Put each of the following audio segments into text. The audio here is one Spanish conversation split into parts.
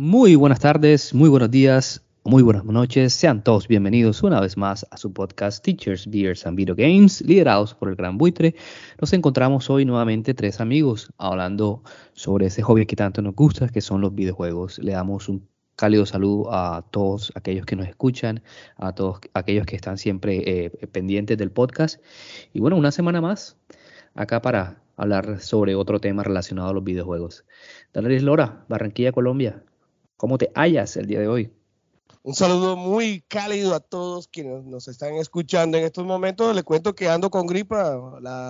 Muy buenas tardes, muy buenos días, muy buenas noches. Sean todos bienvenidos una vez más a su podcast Teachers, Beers and Video Games, liderados por el Gran Buitre. Nos encontramos hoy nuevamente tres amigos hablando sobre ese hobby que tanto nos gusta, que son los videojuegos. Le damos un cálido saludo a todos aquellos que nos escuchan, a todos aquellos que están siempre eh, pendientes del podcast. Y bueno, una semana más acá para hablar sobre otro tema relacionado a los videojuegos. Daniel Lora, Barranquilla, Colombia. ¿Cómo te hallas el día de hoy? Un saludo muy cálido a todos quienes nos están escuchando en estos momentos. Les cuento que ando con gripa,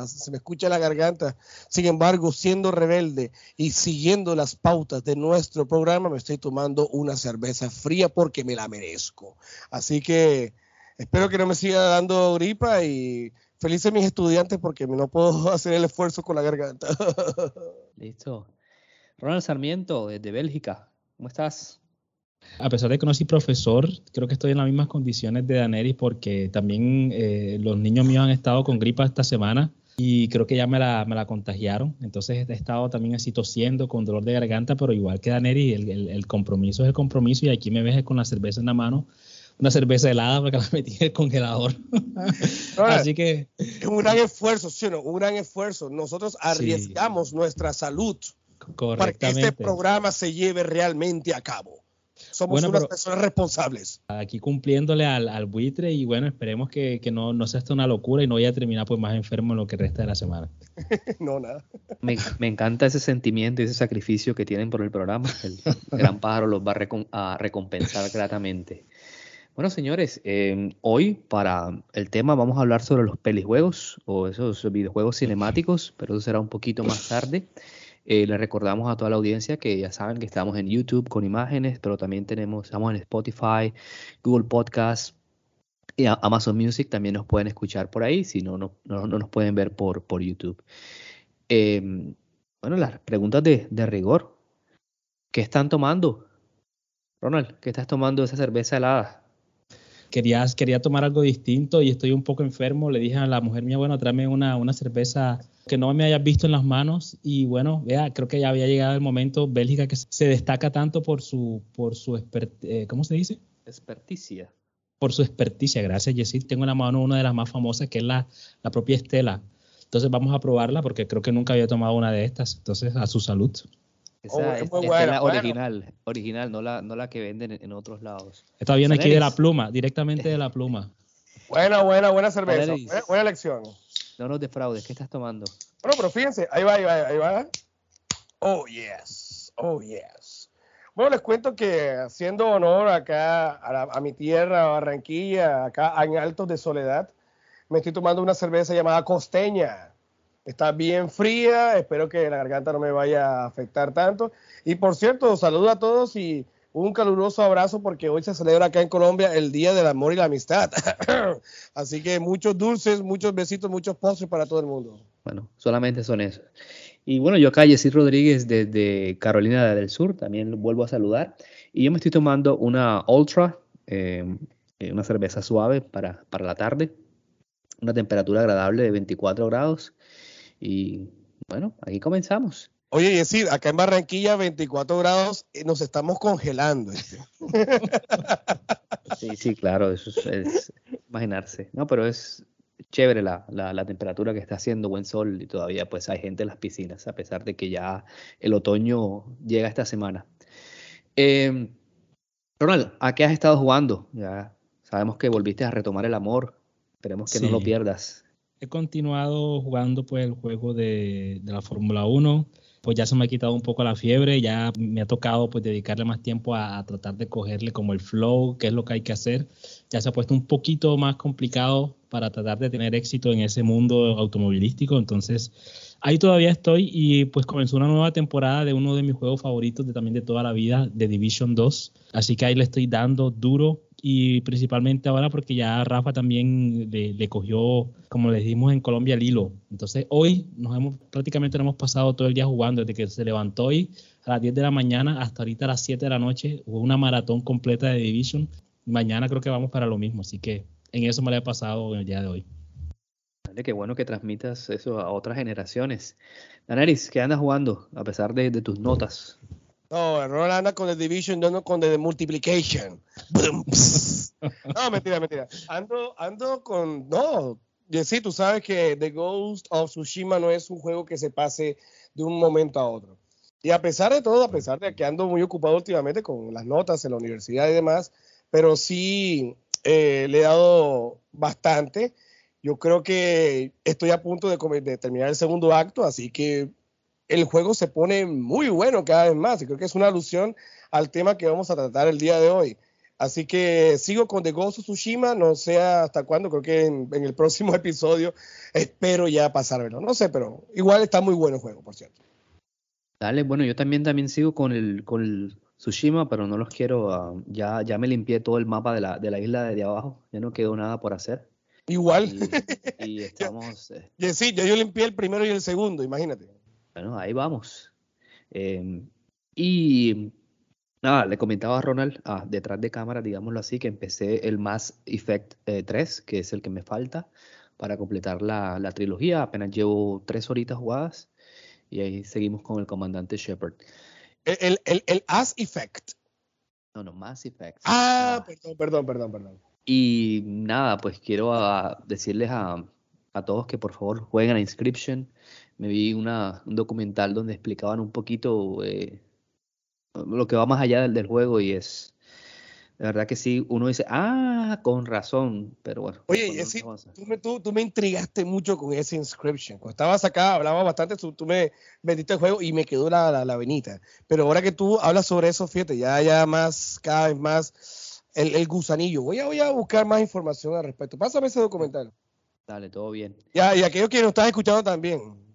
se me escucha la garganta. Sin embargo, siendo rebelde y siguiendo las pautas de nuestro programa, me estoy tomando una cerveza fría porque me la merezco. Así que espero que no me siga dando gripa y felices mis estudiantes porque no puedo hacer el esfuerzo con la garganta. Listo. Ronald Sarmiento, desde Bélgica. ¿Cómo estás? A pesar de que no soy profesor, creo que estoy en las mismas condiciones de Daneris porque también eh, los niños míos han estado con gripa esta semana y creo que ya me la, me la, contagiaron. Entonces he estado también así tosiendo con dolor de garganta, pero igual que Daneri, el, el, compromiso es el compromiso y aquí me ves con la cerveza en la mano. Una cerveza helada porque la metí en el congelador. así que... Es un gran esfuerzo, ¿sí no? Un gran esfuerzo. Nosotros arriesgamos nuestra salud para que este programa se lleve realmente a cabo. Somos unas personas responsables. Aquí cumpliéndole al, buitre y bueno, esperemos que, no, no, sea esto una locura y no vaya a terminar pues más enfermo en lo que resta de la semana. no, nada. Me, encanta ese sentimiento y ese sacrificio que tienen por el programa. El gran pájaro los va a, recompensar gratamente. Bueno, señores, em, hoy para el tema vamos a hablar sobre los pelijuegos o esos videojuegos cinemáticos, pero eso será un poquito más tarde. Eh, les recordamos a toda la audiencia que ya saben que estamos en YouTube con imágenes, pero también tenemos, estamos en Spotify, Google Podcast y Amazon Music. También nos pueden escuchar por ahí, si no, no, no, nos pueden ver por, por YouTube. Em, bueno, las preguntas de, de rigor. ¿Qué están tomando? Ronald, ¿qué estás tomando esa cerveza helada? Quería, quería tomar algo distinto y estoy un poco enfermo. Le dije a la mujer mía, bueno, tráeme una, una cerveza que no me hayas visto en las manos y bueno, vea, creo que ya había llegado el momento, Bélgica que se destaca tanto por su, por su, eh, ¿cómo se dice? Experticia. Por su experticia, gracias Jessie. Tengo en la mano una de las más famosas que es la, la propia Estela. Entonces vamos a probarla porque creo que nunca había tomado una de estas. Entonces, a su salud. Esa oh, es, la original, original, no la, no la que venden en, otros lados. Esta viene aquí de la pluma, directamente de la pluma. Buena, buena, buena cerveza. Buena, buena elección. No nos defraudes, ¿qué estás tomando? Bueno, pero fíjense, ahí va, ahí va, ahí va. Oh, yes, oh, yes. Bueno, les cuento que haciendo honor acá a, mi tierra, Barranquilla, acá en Altos de Soledad, me estoy tomando una cerveza llamada Costeña. Está bien fría, espero que la garganta no me vaya a afectar tanto. Y por cierto, saludo a todos y un caluroso abrazo porque hoy se celebra acá en Colombia el Día del Amor y la Amistad. Así que muchos dulces, muchos besitos, muchos postres para todo el mundo. Bueno, solamente son esos. Y bueno, yo acá, Jessy Rodríguez desde Carolina del Sur, también vuelvo a saludar. Y yo me estoy tomando una Ultra, eh, eh, una cerveza suave para, para la tarde, una temperatura agradable de 24 grados. Y bueno, aquí comenzamos. Oye, y decir, acá en Barranquilla, 24 grados, eh, nos estamos congelando. Sí, sí, claro, eso es, imaginarse. No, pero es chévere la, la, temperatura que está haciendo, buen sol, y todavía pues hay gente en las piscinas, a pesar de que ya el otoño llega esta semana. Em, Ronald, ¿a qué has estado jugando? Ya sabemos que volviste a retomar el amor, esperemos que no lo pierdas. He continuado jugando pues el juego de, de la Fórmula 1 pues ya se me ha quitado un poco la fiebre, ya me ha tocado pues dedicarle más tiempo a, tratar de cogerle como el flow, qué es lo que hay que hacer. Ya se ha puesto un poquito más complicado para tratar de tener éxito en ese mundo automovilístico, entonces ahí todavía estoy y pues comenzó una nueva temporada de uno de mis juegos favoritos de, también de toda la vida, de Division 2. Así que ahí le estoy dando duro y principalmente ahora porque ya Rafa también le, cogió, como le dijimos en Colombia, el hilo. Entonces hoy nos hemos prácticamente hemos pasado todo el día jugando, desde que se levantó hoy a las 10 de la mañana hasta ahorita a las 7 de la noche, hubo una maratón completa de Division. Mañana creo que vamos para lo mismo, así que en eso me lo he pasado el día de hoy. Dale, qué bueno que transmitas eso a otras generaciones. Daneris, ¿qué andas jugando a pesar de tus notas? No, Ronald anda con el Division, yo no con el Multiplication. no, mentira, mentira. Ando, ando con. No, sí, tú sabes que The Ghost of Tsushima no es un juego que se pase de un momento a otro. Y a pesar de todo, a pesar de que ando muy ocupado últimamente con las notas en la universidad y demás, pero sí eh, le he dado bastante. Yo creo que estoy a punto de, de terminar el segundo acto, así que el juego se pone muy bueno cada vez más y creo que es una alusión al tema que vamos a tratar el día de hoy. Así que sigo con The Ghost of Tsushima, no sé hasta cuándo, creo que en, el próximo episodio espero ya pasármelo, no sé, pero igual está muy bueno el juego, por cierto. Dale, bueno, yo también también sigo con el, con el Tsushima, pero no los quiero, ah, ya, ya me limpié todo el mapa de la, de la isla de, abajo, ya no quedó nada por hacer. Igual. Y, estamos... Eh, sí, ya yo limpié el primero y el segundo, imagínate. Bueno, ahí vamos. Em, y nada, le comentaba a Ronald, ah, detrás de cámara, digámoslo así, que empecé el Mass Effect 3, eh, que es el que me falta para completar la, trilogía. Apenas llevo tres horitas jugadas y ahí seguimos con el comandante Shepard. El, el, el, As Effect. No, no, Mass Effect. Ah, perdón, perdón, perdón, perdón. Y nada, pues quiero ah, decirles a, a, todos que por favor jueguen a Inscription me vi una, un documental donde explicaban un poquito eh, lo que va más allá del, del, juego y es, de verdad que sí, uno dice, ah, con razón, pero bueno. Oye, tú, me, tú, tú, me intrigaste mucho con ese Inscription. Cuando estabas acá, hablaba bastante, tú, tú me vendiste el juego y me quedó la, la, la, venita. Pero ahora que tú hablas sobre eso, fíjate, ya, ya más, cada vez más el, el gusanillo. Voy a, voy a buscar más información al respecto. Pásame ese documental. Dale, todo bien. Ya, y aquellos que nos están escuchando también.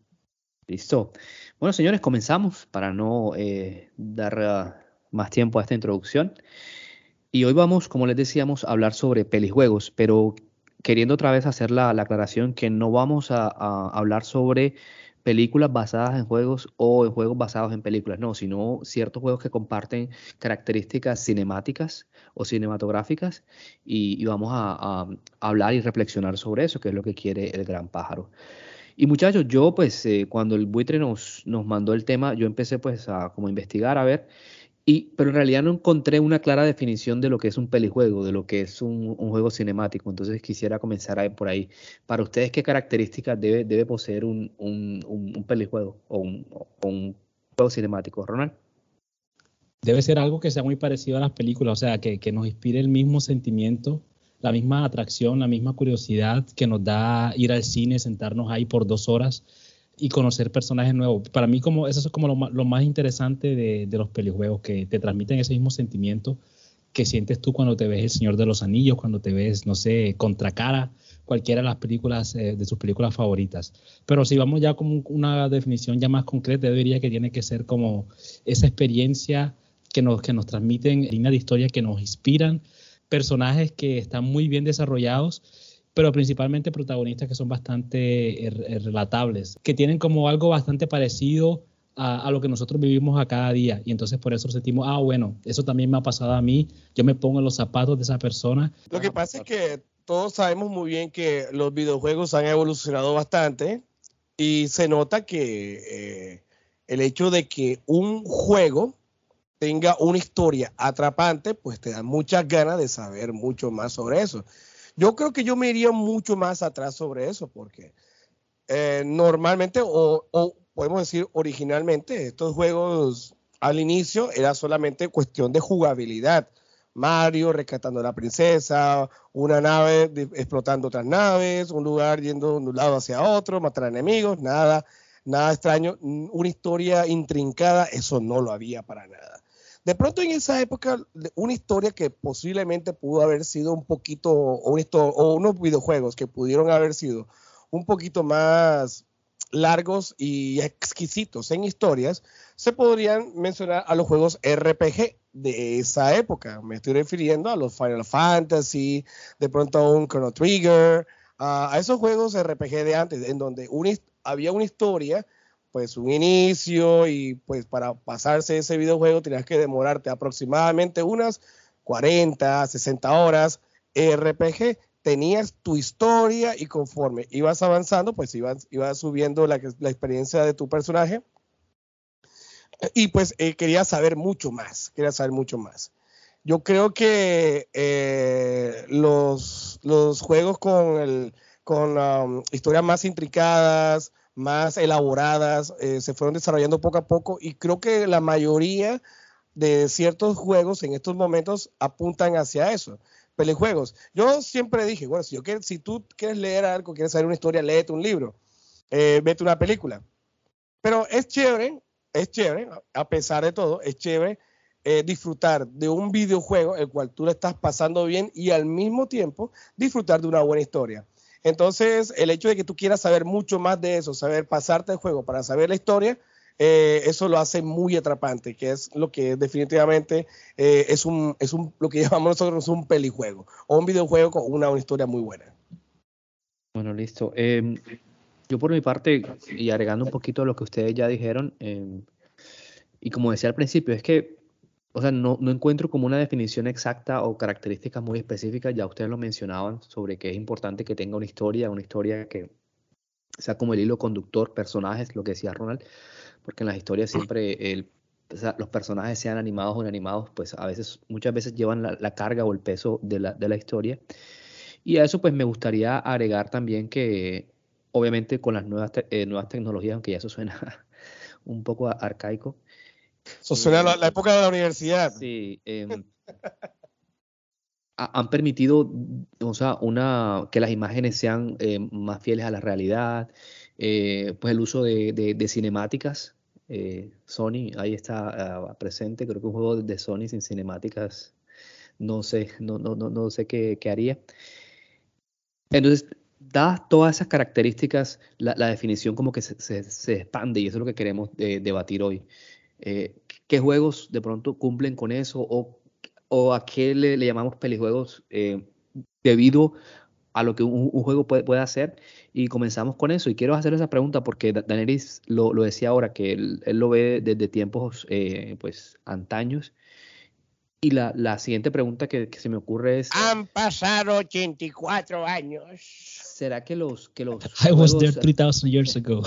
Listo. Bueno, señores, comenzamos para no eh, dar ah, más tiempo a esta introducción. Y hoy vamos, como les decíamos, a hablar sobre pelijuegos, pero queriendo otra vez hacer la, aclaración que no vamos a, hablar sobre películas basadas en juegos o en juegos basados en películas, no, sino ciertos juegos que comparten características cinemáticas o cinematográficas y, vamos a, hablar y reflexionar sobre eso, que es lo que quiere el gran pájaro. Y muchachos, yo pues eh, cuando el buitre nos, nos mandó el tema, yo empecé pues a como investigar, a ver, y, pero en realidad no encontré una clara definición de lo que es un pelijuego, de lo que es un, juego cinemático. Entonces quisiera comenzar a por ahí. Para ustedes, ¿qué características debe, debe poseer un, un, pelijuego o un, un juego cinemático? Ronald. Debe ser algo que sea muy parecido a las películas, o sea, que, que nos inspire el mismo sentimiento la misma atracción, la misma curiosidad que nos da ir al cine, sentarnos ahí por dos horas y conocer personajes nuevos. Para mí como eso es como lo, más interesante de, los pelijuegos, que te transmiten ese mismo sentimiento que sientes tú cuando te ves El Señor de los Anillos, cuando te ves, no sé, Contracara, cualquiera de las películas, eh, de sus películas favoritas. Pero si vamos ya como una definición ya más concreta, yo diría que tiene que ser como esa experiencia que nos, que nos transmiten líneas de historia que nos inspiran, personajes que están muy bien desarrollados, pero principalmente protagonistas que son bastante er, er, relatables, que tienen como algo bastante parecido a, lo que nosotros vivimos a cada día. Y entonces por eso sentimos, ah, bueno, eso también me ha pasado a mí, yo me pongo en los zapatos de esa persona. Lo que pasa es que todos sabemos muy bien que los videojuegos han evolucionado bastante y se nota que eh, el hecho de que un juego tenga una historia atrapante, pues te da muchas ganas de saber mucho más sobre eso. Yo creo que yo me iría mucho más atrás sobre eso, porque eh, normalmente, o, podemos decir originalmente, estos juegos al inicio era solamente cuestión de jugabilidad. Mario rescatando a la princesa, una nave explotando otras naves, un lugar yendo de un lado hacia otro, matar enemigos, nada, nada extraño, una historia intrincada, eso no lo había para nada. De pronto en esa época, una historia que posiblemente pudo haber sido un poquito, o, o unos videojuegos que pudieron haber sido un poquito más largos y exquisitos en historias, se podrían mencionar a los juegos RPG de esa época. Me estoy refiriendo a los Final Fantasy, de pronto a un Chrono Trigger, a esos juegos RPG de antes, en donde había una historia, pues un inicio y pues para pasarse ese videojuego tenías que demorarte aproximadamente unas 40, 60 horas. RPG tenías tu historia y conforme ibas avanzando, pues ibas, ibas subiendo la, la experiencia de tu personaje. Y pues eh, quería saber mucho más, quería saber mucho más. Yo creo que eh, los, los, juegos con, el, con um, historias más intricadas, más elaboradas, eh, se fueron desarrollando poco a poco y creo que la mayoría de ciertos juegos en estos momentos apuntan hacia eso pelejuegos. Yo siempre dije, bueno, si, yo quiero, si tú quieres leer algo, quieres saber una historia, léete un libro, eh, vete una película. Pero es chévere, es chévere, a pesar de todo, es chévere eh, disfrutar de un videojuego el cual tú le estás pasando bien y al mismo tiempo disfrutar de una buena historia. Entonces, el hecho de que tú quieras saber mucho más de eso, saber pasarte el juego para saber la historia, eh, eso lo hace muy atrapante, que es lo que definitivamente eh, es, un, es un, lo que llamamos nosotros un pelijuego o un videojuego con una, historia muy buena. Bueno, listo. Em, yo por mi parte, y agregando un poquito a lo que ustedes ya dijeron, em, y como decía al principio, es que, o sea, no, encuentro como una definición exacta o características muy específicas, ya ustedes lo mencionaban, sobre que es importante que tenga una historia, una historia que sea como el hilo conductor, personajes, lo que decía Ronald, porque en las historias siempre los personajes sean animados o inanimados, pues a veces, muchas veces llevan la, carga o el peso de la, de la, historia. Y a eso pues me gustaría agregar también que obviamente con las nuevas, eh, nuevas tecnologías, aunque ya eso suena un poco arcaico. Eso suena la, la, época de la universidad. Sí. Em, han permitido, o sea, una, que las imágenes sean eh, más fieles a la realidad, eh, pues el uso de, cinemáticas. Eh, Sony ahí está ah, presente, creo que un juego de Sony sin cinemáticas, no sé, no, no, no, no sé qué, haría. Entonces, dadas todas esas características, la, definición como que se, expande y eso es lo que queremos debatir hoy. Eh, ¿Qué juegos de pronto cumplen con eso o, o a qué le, llamamos pelijuegos debido a lo que un, juego puede, puede, hacer y comenzamos con eso. Y quiero hacer esa pregunta porque Daenerys lo, lo decía ahora, que él, lo ve desde tiempos eh, pues antaños. Y la, la siguiente pregunta que, se me ocurre es... Han pasado 84 años. ¿Será que los... Que los I was there 3000 years ago.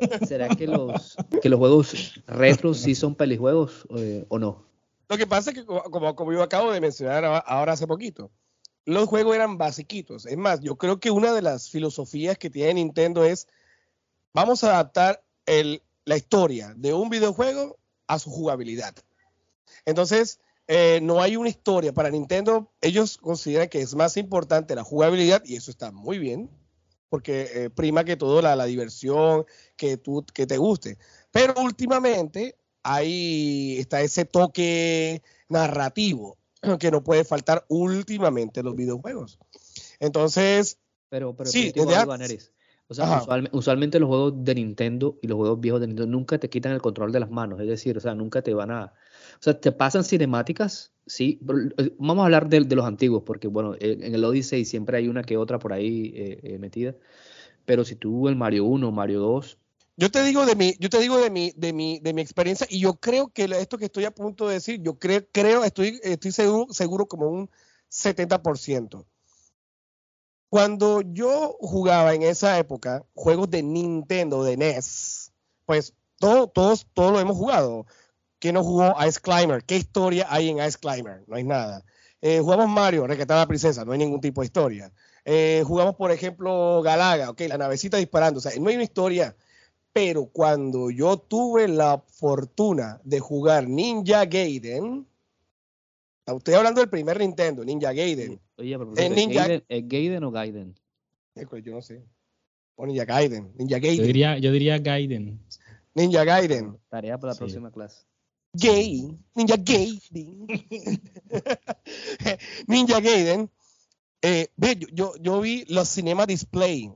¿Será que los, que los juegos retros sí son pelijuegos eh, o no? Lo que pasa es que, como, como yo acabo de mencionar ahora hace poquito, los juegos eran basiquitos. Es más, yo creo que una de las filosofías que tiene Nintendo es, vamos a adaptar la historia de un videojuego a su jugabilidad. Entonces, eh, no hay una historia para Nintendo. Ellos consideran que es más importante la jugabilidad y eso está muy bien, porque eh, prima que todo la, la, diversión, que, tú, que te guste. Pero últimamente ahí está ese toque narrativo que no puede faltar últimamente en los videojuegos. Entonces, pero, pero sí, o sea, usualmente los juegos de Nintendo y los juegos viejos de Nintendo nunca te quitan el control de las manos, es decir, o sea, nunca te van a, o sea, te pasan cinemáticas, sí, eh, vamos a hablar de, los antiguos, porque bueno, en el Odyssey siempre hay una que otra por ahí eh, eh, metida, pero si tú el Mario 1, Mario 2, yo te digo de mi, yo te digo de mi, de mi, de mi experiencia y yo creo que esto que estoy a punto de decir, yo creo, creo estoy, estoy seguro, seguro como un 70%. Cuando yo jugaba en esa época juegos de Nintendo, de NES, pues todo, todos, todos lo hemos jugado. ¿Quién no jugó Ice Climber? ¿Qué historia hay en Ice Climber? No hay nada. Eh, jugamos Mario, Rescatar a la Princesa, no hay ningún tipo de historia. Eh, jugamos, por ejemplo, Galaga, ok, la navecita disparando, o sea, no hay una historia pero cuando yo tuve la fortuna de jugar Ninja Gaiden, estoy hablando del primer Nintendo, Ninja Gaiden. Oye, pero ¿es, Ninja... Gaiden, o Gaiden? Yo no sé. O Ninja Gaiden. Ninja Gaiden. Yo diría, yo diría Gaiden. Ninja Gaiden. Tarea para la próxima clase. Gay. Ninja Gaiden. Ninja Gaiden. Eh, yo, yo, yo vi los cinema display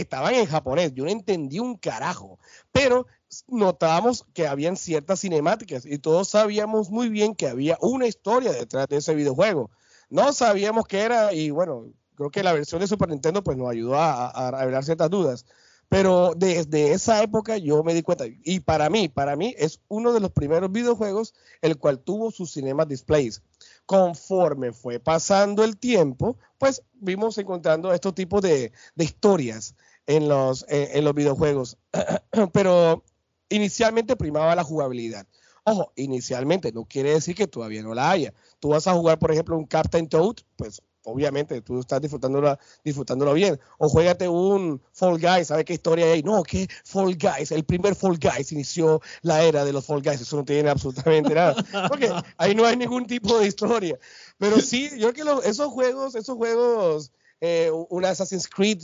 estaban en japonés, yo no entendí un carajo, pero notábamos que habían ciertas cinemáticas y todos sabíamos muy bien que había una historia detrás de ese videojuego. No sabíamos qué era y bueno, creo que la versión de Super Nintendo pues nos ayudó a, a, revelar ciertas dudas. Pero desde esa época yo me di cuenta, y para mí, para mí es uno de los primeros videojuegos el cual tuvo sus cinema displays. Conforme fue pasando el tiempo, pues vimos encontrando estos tipos de, de historias en los, en los videojuegos. Pero inicialmente primaba la jugabilidad. Ojo, inicialmente no quiere decir que todavía no la haya. Tú vas a jugar, por ejemplo, un Captain Toad, pues obviamente tú estás disfrutándolo, disfrutándolo bien. O juégate un Fall Guys, ¿sabes qué historia hay? No, que Fall Guys, el primer Fall Guys inició la era de los Fall Guys, eso no tiene absolutamente nada. Porque ahí no hay ningún tipo de historia. Pero sí, yo creo que esos juegos, esos juegos, eh, una Assassin's Creed,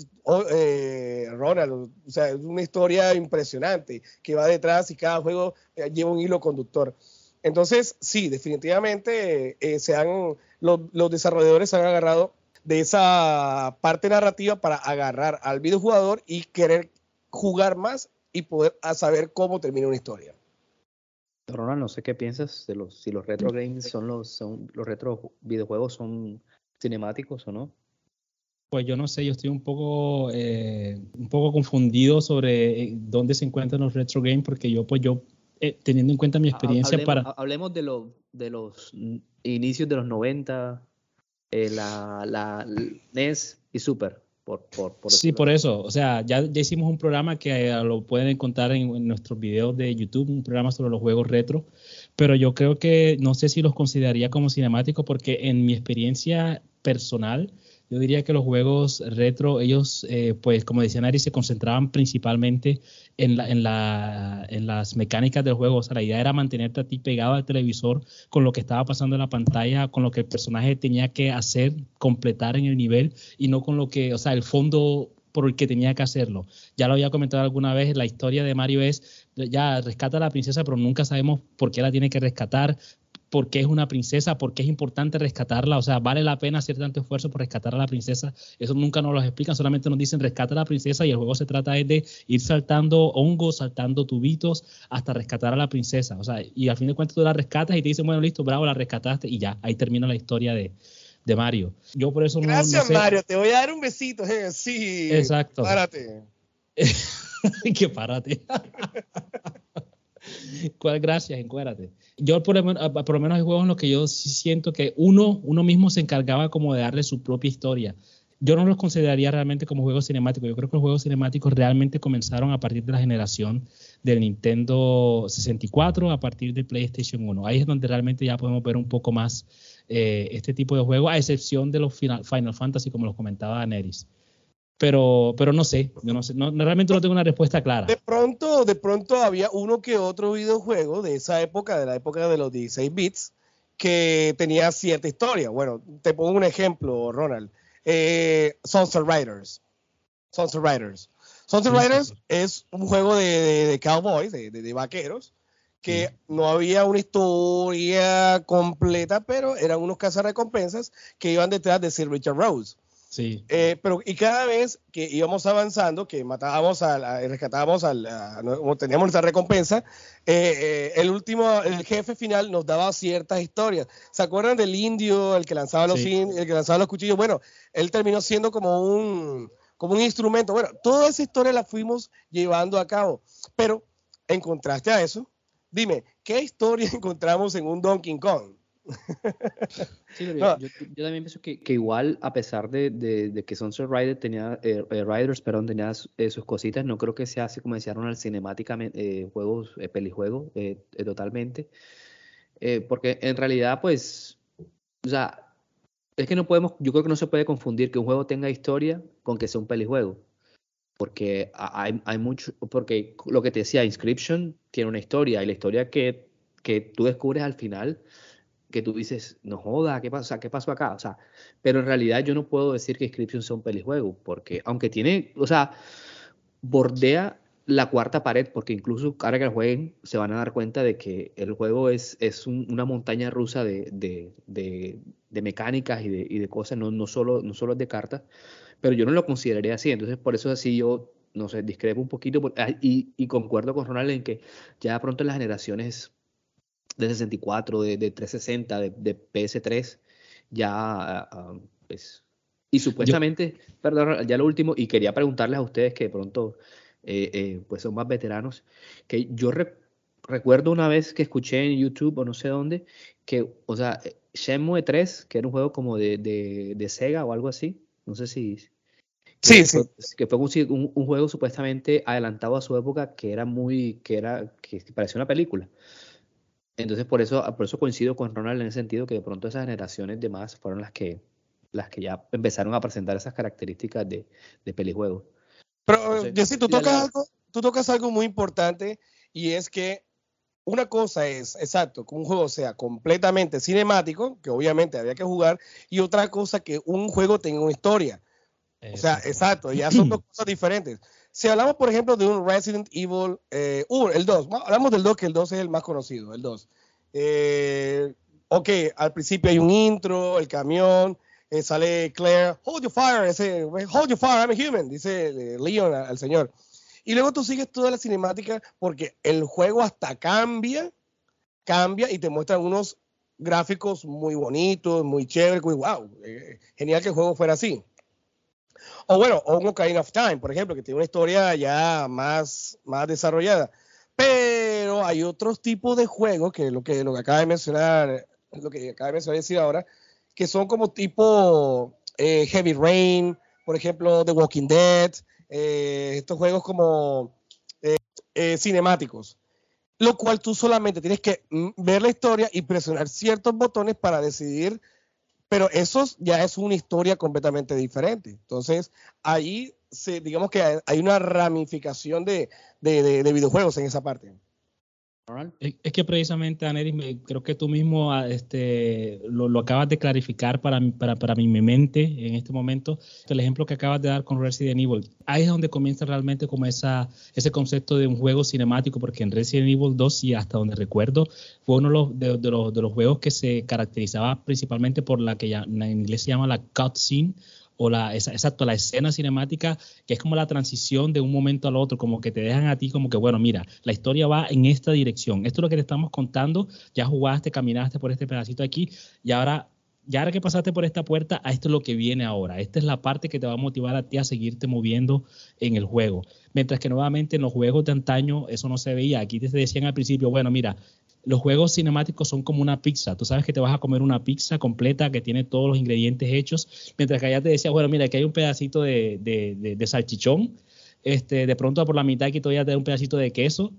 eh, Ronald, o sea, es una historia impresionante que va detrás y cada juego eh, lleva un hilo conductor. Entonces, sí, definitivamente eh, se han, los, desarrolladores se han agarrado de esa parte narrativa para agarrar al videojugador y querer jugar más y poder saber cómo termina una historia. Ronald, no sé qué piensas de los si los retro games son los son los retro videojuegos son cinemáticos o no. Pues yo no sé, yo estoy un poco eh, un poco confundido sobre eh, dónde se encuentran los retro games porque yo pues yo eh, teniendo en cuenta mi experiencia hablemos, para... Hablemos de, lo, de los inicios de los 90, eh, la, la, NES y Super. Por, por, por sí, por eso. O sea, ya, ya hicimos un programa que eh, lo pueden encontrar en, en, nuestros videos de YouTube, un programa sobre los juegos retro, pero yo creo que no sé si los consideraría como cinemáticos porque en mi experiencia personal, yo diría que los juegos retro, ellos, eh, pues como decía Nari, se concentraban principalmente en, la, en, la, en, las mecánicas del juego. O sea, la idea era mantenerte a ti pegado al televisor con lo que estaba pasando en la pantalla, con lo que el personaje tenía que hacer, completar en el nivel y no con lo que, o sea, el fondo por el que tenía que hacerlo. Ya lo había comentado alguna vez, la historia de Mario es, ya rescata a la princesa, pero nunca sabemos por qué la tiene que rescatar, por qué es una princesa, por qué es importante rescatarla, o sea, vale la pena hacer tanto esfuerzo por rescatar a la princesa. Eso nunca nos lo explican, solamente nos dicen rescata a la princesa y el juego se trata de ir saltando hongos, saltando tubitos hasta rescatar a la princesa. O sea, y al fin de cuentas tú la rescatas y te dicen, bueno, listo, bravo, la rescataste y ya, ahí termina la historia de, de Mario. Yo por eso Gracias, Mario, te voy a dar un besito. Eh, sí. Exacto. Párate. que párate. ¿Cuál gracias? Encuérdate. Yo por, por, lo menos hay juegos en los que yo sí siento que uno, uno mismo se encargaba como de darle su propia historia. Yo no los consideraría realmente como juegos cinemáticos. Yo creo que los juegos cinemáticos realmente comenzaron a partir de la generación del Nintendo 64, a partir del PlayStation 1. Ahí es donde realmente ya podemos ver un poco más eh, este tipo de juegos, a excepción de los Final, Final Fantasy, como los comentaba Neris pero, pero no sé, yo no sé, no, realmente no tengo una respuesta clara. De pronto, de pronto había uno que otro videojuego de esa época, de la época de los 16 bits, que tenía cierta historia. Bueno, te pongo un ejemplo, Ronald. Eh, Sunset Riders. Sunset Riders. Sunset Riders es un juego de, de, cowboys, de, de, vaqueros, que no había una historia completa, pero eran unos cazarrecompensas que iban detrás de Sir Richard Rose. Sí. Eh, pero, y cada vez que íbamos avanzando, que matábamos al, rescatábamos al, teníamos nuestra recompensa, eh, eh, el último, el jefe final nos daba ciertas historias. ¿Se acuerdan del indio, el que lanzaba los, el que lanzaba los cuchillos? Bueno, él terminó siendo como un, como un instrumento. Bueno, toda esa historia la fuimos llevando a cabo. Pero, en contraste a eso, dime, ¿qué historia encontramos en un Donkey Kong? yo, también pienso que, igual, a pesar de, que Sunset Rider tenía, eh, eh, Riders, perdón, tenía eh, sus cositas, no creo que sea así como decían al cinemáticamente, juegos, pelijuegos, totalmente. porque en realidad, pues, o sea, es que no podemos, yo creo que no se puede confundir que un juego tenga historia con que sea un pelijuego. Porque hay, hay mucho, porque lo que te decía, Inscription tiene una historia y la historia que, que tú descubres al final que tú dices, no joda, ¿qué pasa? ¿Qué pasó acá? O sea, pero en realidad yo no puedo decir que Inscription sea un pelijuego, porque aunque tiene, o sea, bordea la cuarta pared, porque incluso ahora que lo jueguen se van a dar cuenta de que el juego es, es una montaña rusa de, de, de, mecánicas y de, y de cosas, no, no, solo, no solo de cartas, pero yo no lo consideraría así, entonces por eso así yo, no sé, discrepo un poquito ah, y, y concuerdo con Ronald en que ya pronto las generaciones de 64, de, de 360, de, de PS3, ya, ah, pues, y supuestamente, perdón, ya lo último, y quería preguntarles a ustedes que de pronto eh, eh, pues son más veteranos, que yo recuerdo una vez que escuché en YouTube o no sé dónde, que, o sea, Shenmue 3, que era un juego como de, de, Sega o algo así, no sé si... Sí, sí. que fue un, un, juego supuestamente adelantado a su época que era muy, que era, que parecía una película. Entonces por eso, por eso coincido con Ronald en el sentido que de pronto esas generaciones de más fueron las que, las que ya empezaron a presentar esas características de, de pelijuegos. Pero, Jessy, tú tocas, algo, tú tocas algo muy importante y es que una cosa es, exacto, que un juego sea completamente cinemático, que obviamente había que jugar, y otra cosa que un juego tenga una historia. O sea, exacto, ya son dos cosas diferentes. Si hablamos, por ejemplo, de un Resident Evil, eh, el 2, hablamos del 2, que el 2 es el más conocido, el 2. Eh, ok, al principio hay un intro, el camión, eh, sale Claire, hold your fire, ese, hold your fire, I'm a human, dice eh, Leon al, señor. Y luego tú sigues toda la cinemática porque el juego hasta cambia, cambia y te muestran unos gráficos muy bonitos, muy chéveres, muy wow, eh, genial que el juego fuera así. O bueno, o un Ocarina of Time, por ejemplo, que tiene una historia ya más, más desarrollada. Pero hay otros tipos de juegos, que lo que, lo que acaba de mencionar, lo que acaba de mencionar decir ahora, que son como tipo eh, Heavy Rain, por ejemplo, The Walking Dead, eh, estos juegos como eh, cinemáticos, lo cual tú solamente tienes que ver la historia y presionar ciertos botones para decidir, pero eso ya es una historia completamente diferente. Entonces, ahí se, digamos que hay una ramificación de videojuegos en esa parte. Es que precisamente, Aneris, creo que tú mismo ah, este, lo, acabas de clarificar para, para, para, mi mente en este momento. El ejemplo que acabas de dar con Resident Evil, ahí es donde comienza realmente como esa, ese concepto de un juego cinemático, porque en Resident Evil 2, y hasta donde recuerdo, fue uno de los, de, los, de los juegos que se caracterizaba principalmente por la que ya, en inglés se llama la cutscene, o la, exacto, la escena cinemática, que es como la transición de un momento al otro, como que te dejan a ti como que, bueno, mira, la historia va en esta dirección, esto es lo que te estamos contando, ya jugaste, caminaste por este pedacito aquí, y ahora ya ahora que pasaste por esta puerta, a esto es lo que viene ahora. Esta es la parte que te va a motivar a ti a seguirte moviendo en el juego. Mientras que nuevamente en los juegos de antaño eso no se veía. Aquí te decían al principio, bueno, mira, los juegos cinemáticos son como una pizza. Tú sabes que te vas a comer una pizza completa que tiene todos los ingredientes hechos, mientras que allá te decía, bueno, mira, aquí hay un pedacito de, salchichón, este, de pronto por la mitad aquí todavía te da un pedacito de queso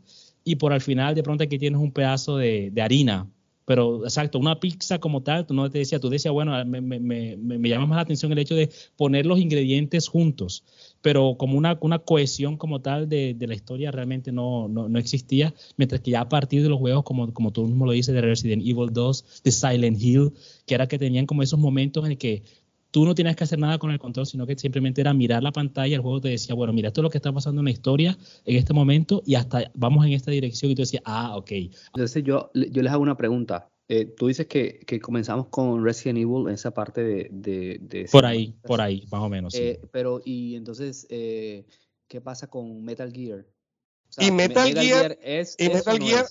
y por al final de pronto aquí tienes un pedazo de, harina. Pero exacto, una pizza como tal, tú no te decía, tú decías, bueno, me, me, me, me llama más la atención el hecho de poner los ingredientes juntos. Pero como una, una cohesión como tal de, de la historia realmente no, no, no, existía, mientras que ya a partir de los juegos, como, como tú mismo lo dices, de Resident Evil 2, de Silent Hill, que era que tenían como esos momentos en que tú no tenías que hacer nada con el control, sino que simplemente era mirar la pantalla, el juego te decía, bueno, mira, esto es lo que está pasando en la historia en este momento y hasta vamos en esta dirección y tú decías, ah, ok. Entonces yo, yo les hago una pregunta. Eh, tú dices que, que, comenzamos con Resident Evil en esa parte de... de, por ahí, por ahí, más o menos. Eh, pero, y entonces, eh, ¿qué pasa con Metal Gear? y Metal, Gear, es... Y Metal, Gear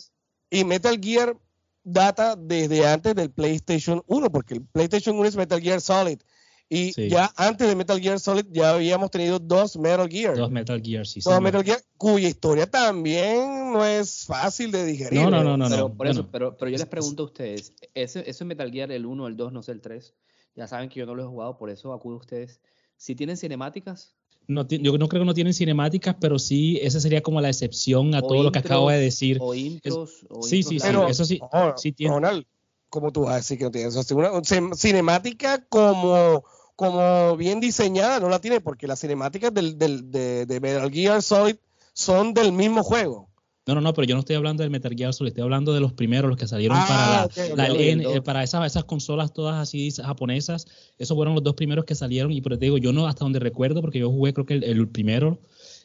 y Metal Gear data desde antes del PlayStation 1, porque el PlayStation 1 es Metal Gear Solid. Y ya antes de Metal Gear Solid ya habíamos tenido dos Metal Gear. Dos Metal Gear, sí. Dos Metal Gear, cuya historia también no es fácil de digerir. No, no, no, no. Pero, por eso, pero, pero yo les pregunto a ustedes, ese, ese Metal Gear, el 1, el 2, no sé, el 3, ya saben que yo no lo he jugado, por eso acudo a ustedes. Si tienen cinemáticas, no, yo no creo que no tienen cinemáticas, pero sí, esa sería como la excepción a todo lo que acabo de decir. O intros. sí, sí, sí, eso sí. sí tiene. Ronald, ¿cómo tú vas a decir que no tienes? una cinemática como como bien diseñada no la tiene porque las cinemáticas del, del, de, de, Metal Gear Solid son del mismo juego. No, no, no, pero yo no estoy hablando del Metal Gear Solid, estoy hablando de los primeros, los que salieron ah, para, la, para esas, esas consolas todas así japonesas. Esos fueron los dos primeros que salieron y pero te digo, yo no hasta donde recuerdo, porque yo jugué creo que el, el primero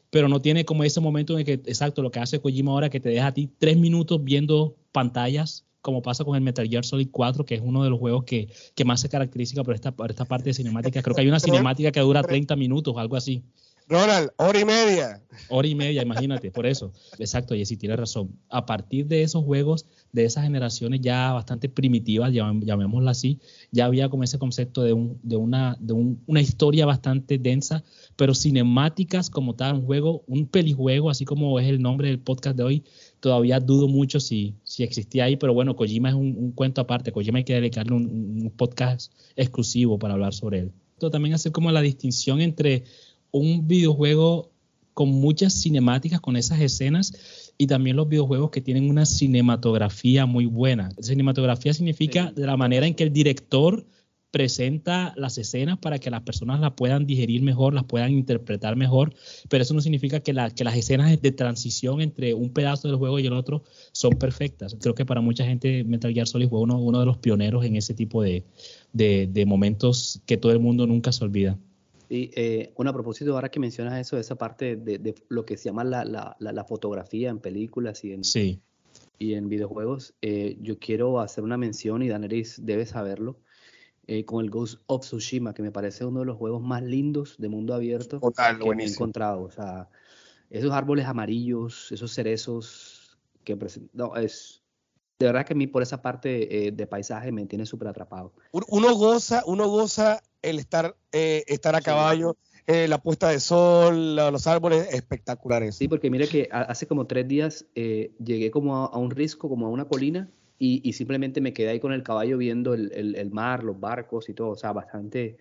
pero no tiene como ese momento en el que, exacto, lo que hace Kojima ahora, que te deja a ti tres minutos viendo pantallas, como pasa con el Metal Gear Solid 4, que es uno de los juegos que, que más se caracteriza por esta, por esta parte de cinemática. Creo que hay una cinemática que dura 30 minutos, algo así. Ronald, hora y media. Hora y media, imagínate, por eso. Exacto, Jessy, tienes razón. A partir de esos juegos, de esas generaciones ya bastante primitivas, llamémosla así, ya había como ese concepto de, un, de, una, de un, una historia bastante densa, pero cinemáticas como tal, un juego, un pelijuego, así como es el nombre del podcast de hoy, todavía dudo mucho si, si existía ahí, pero bueno, Kojima es un, cuento aparte, Kojima hay que dedicarle un, un podcast exclusivo para hablar sobre él. Esto también hace como la distinción entre un videojuego con muchas cinemáticas, con esas escenas, y también los videojuegos que tienen una cinematografía muy buena. Cinematografía significa de la manera en que el director presenta las escenas para que las personas las puedan digerir mejor, las puedan interpretar mejor, pero eso no significa que, que las escenas de transición entre un pedazo del juego y el otro son perfectas. Creo que para mucha gente Metal Gear Solid fue uno, uno de los pioneros en ese tipo de, de momentos que todo el mundo nunca se olvida. Y eh, bueno, a propósito, ahora que mencionas eso, esa parte de, lo que se llama la, la, la, fotografía en películas y en, sí. y en videojuegos, eh, yo quiero hacer una mención, y Daneris debe saberlo, eh, con el Ghost of Tsushima, que me parece uno de los juegos más lindos de mundo abierto que he encontrado. O sea, esos árboles amarillos, esos cerezos que no, es de verdad que a mí por esa parte de paisaje me tiene súper atrapado. Uno goza, uno goza el estar, eh, estar a caballo, eh, la puesta de sol, los árboles espectaculares. Sí, porque mire que hace como tres días eh, llegué como a, un risco, como a una colina, y, simplemente me quedé ahí con el caballo viendo el, mar, los barcos y todo. O sea, bastante.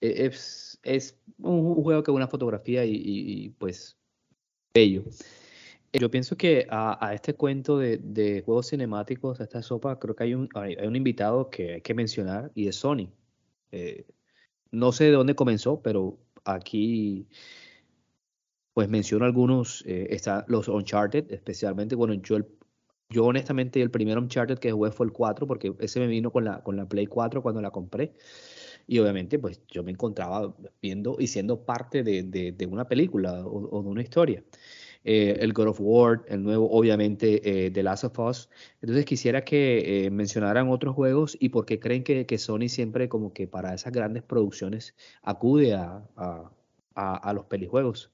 es, es un, juego que una fotografía y, pues bello. Yo pienso que a, este cuento de, juegos cinemáticos, a esta sopa, creo que hay un, hay, un invitado que hay que mencionar y es Sony. No sé de dónde comenzó, pero aquí pues menciono algunos, eh, está los Uncharted, especialmente, bueno, yo, yo honestamente el primer Uncharted que jugué fue el 4, porque ese me vino con la, con la Play 4 cuando la compré, y obviamente pues yo me encontraba viendo y siendo parte de, de, una película o, de una historia. Eh, el God of War, el nuevo, obviamente, eh, The Last of Us. Entonces quisiera que eh, mencionaran otros juegos y por qué creen que, que, Sony siempre como que para esas grandes producciones acude a, a, los pelijuegos.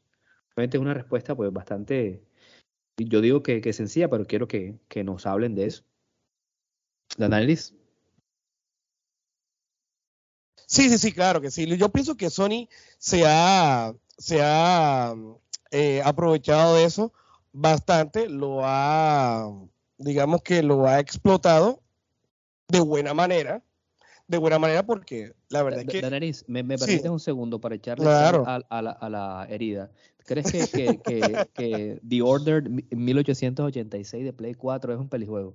Obviamente es una respuesta pues bastante, yo digo que, que sencilla, pero quiero que, que nos hablen de eso. análisis Sí, sí, sí, claro que sí. Yo pienso que Sony se ha, se ha eh, aprovechado de eso bastante, lo ha, digamos que lo ha explotado de buena manera, de buena manera porque la verdad es que... Me, me permites un segundo para echarle a, a, la, herida. ¿Crees que, que, que, The Order 1886 de Play 4 es un pelijuego?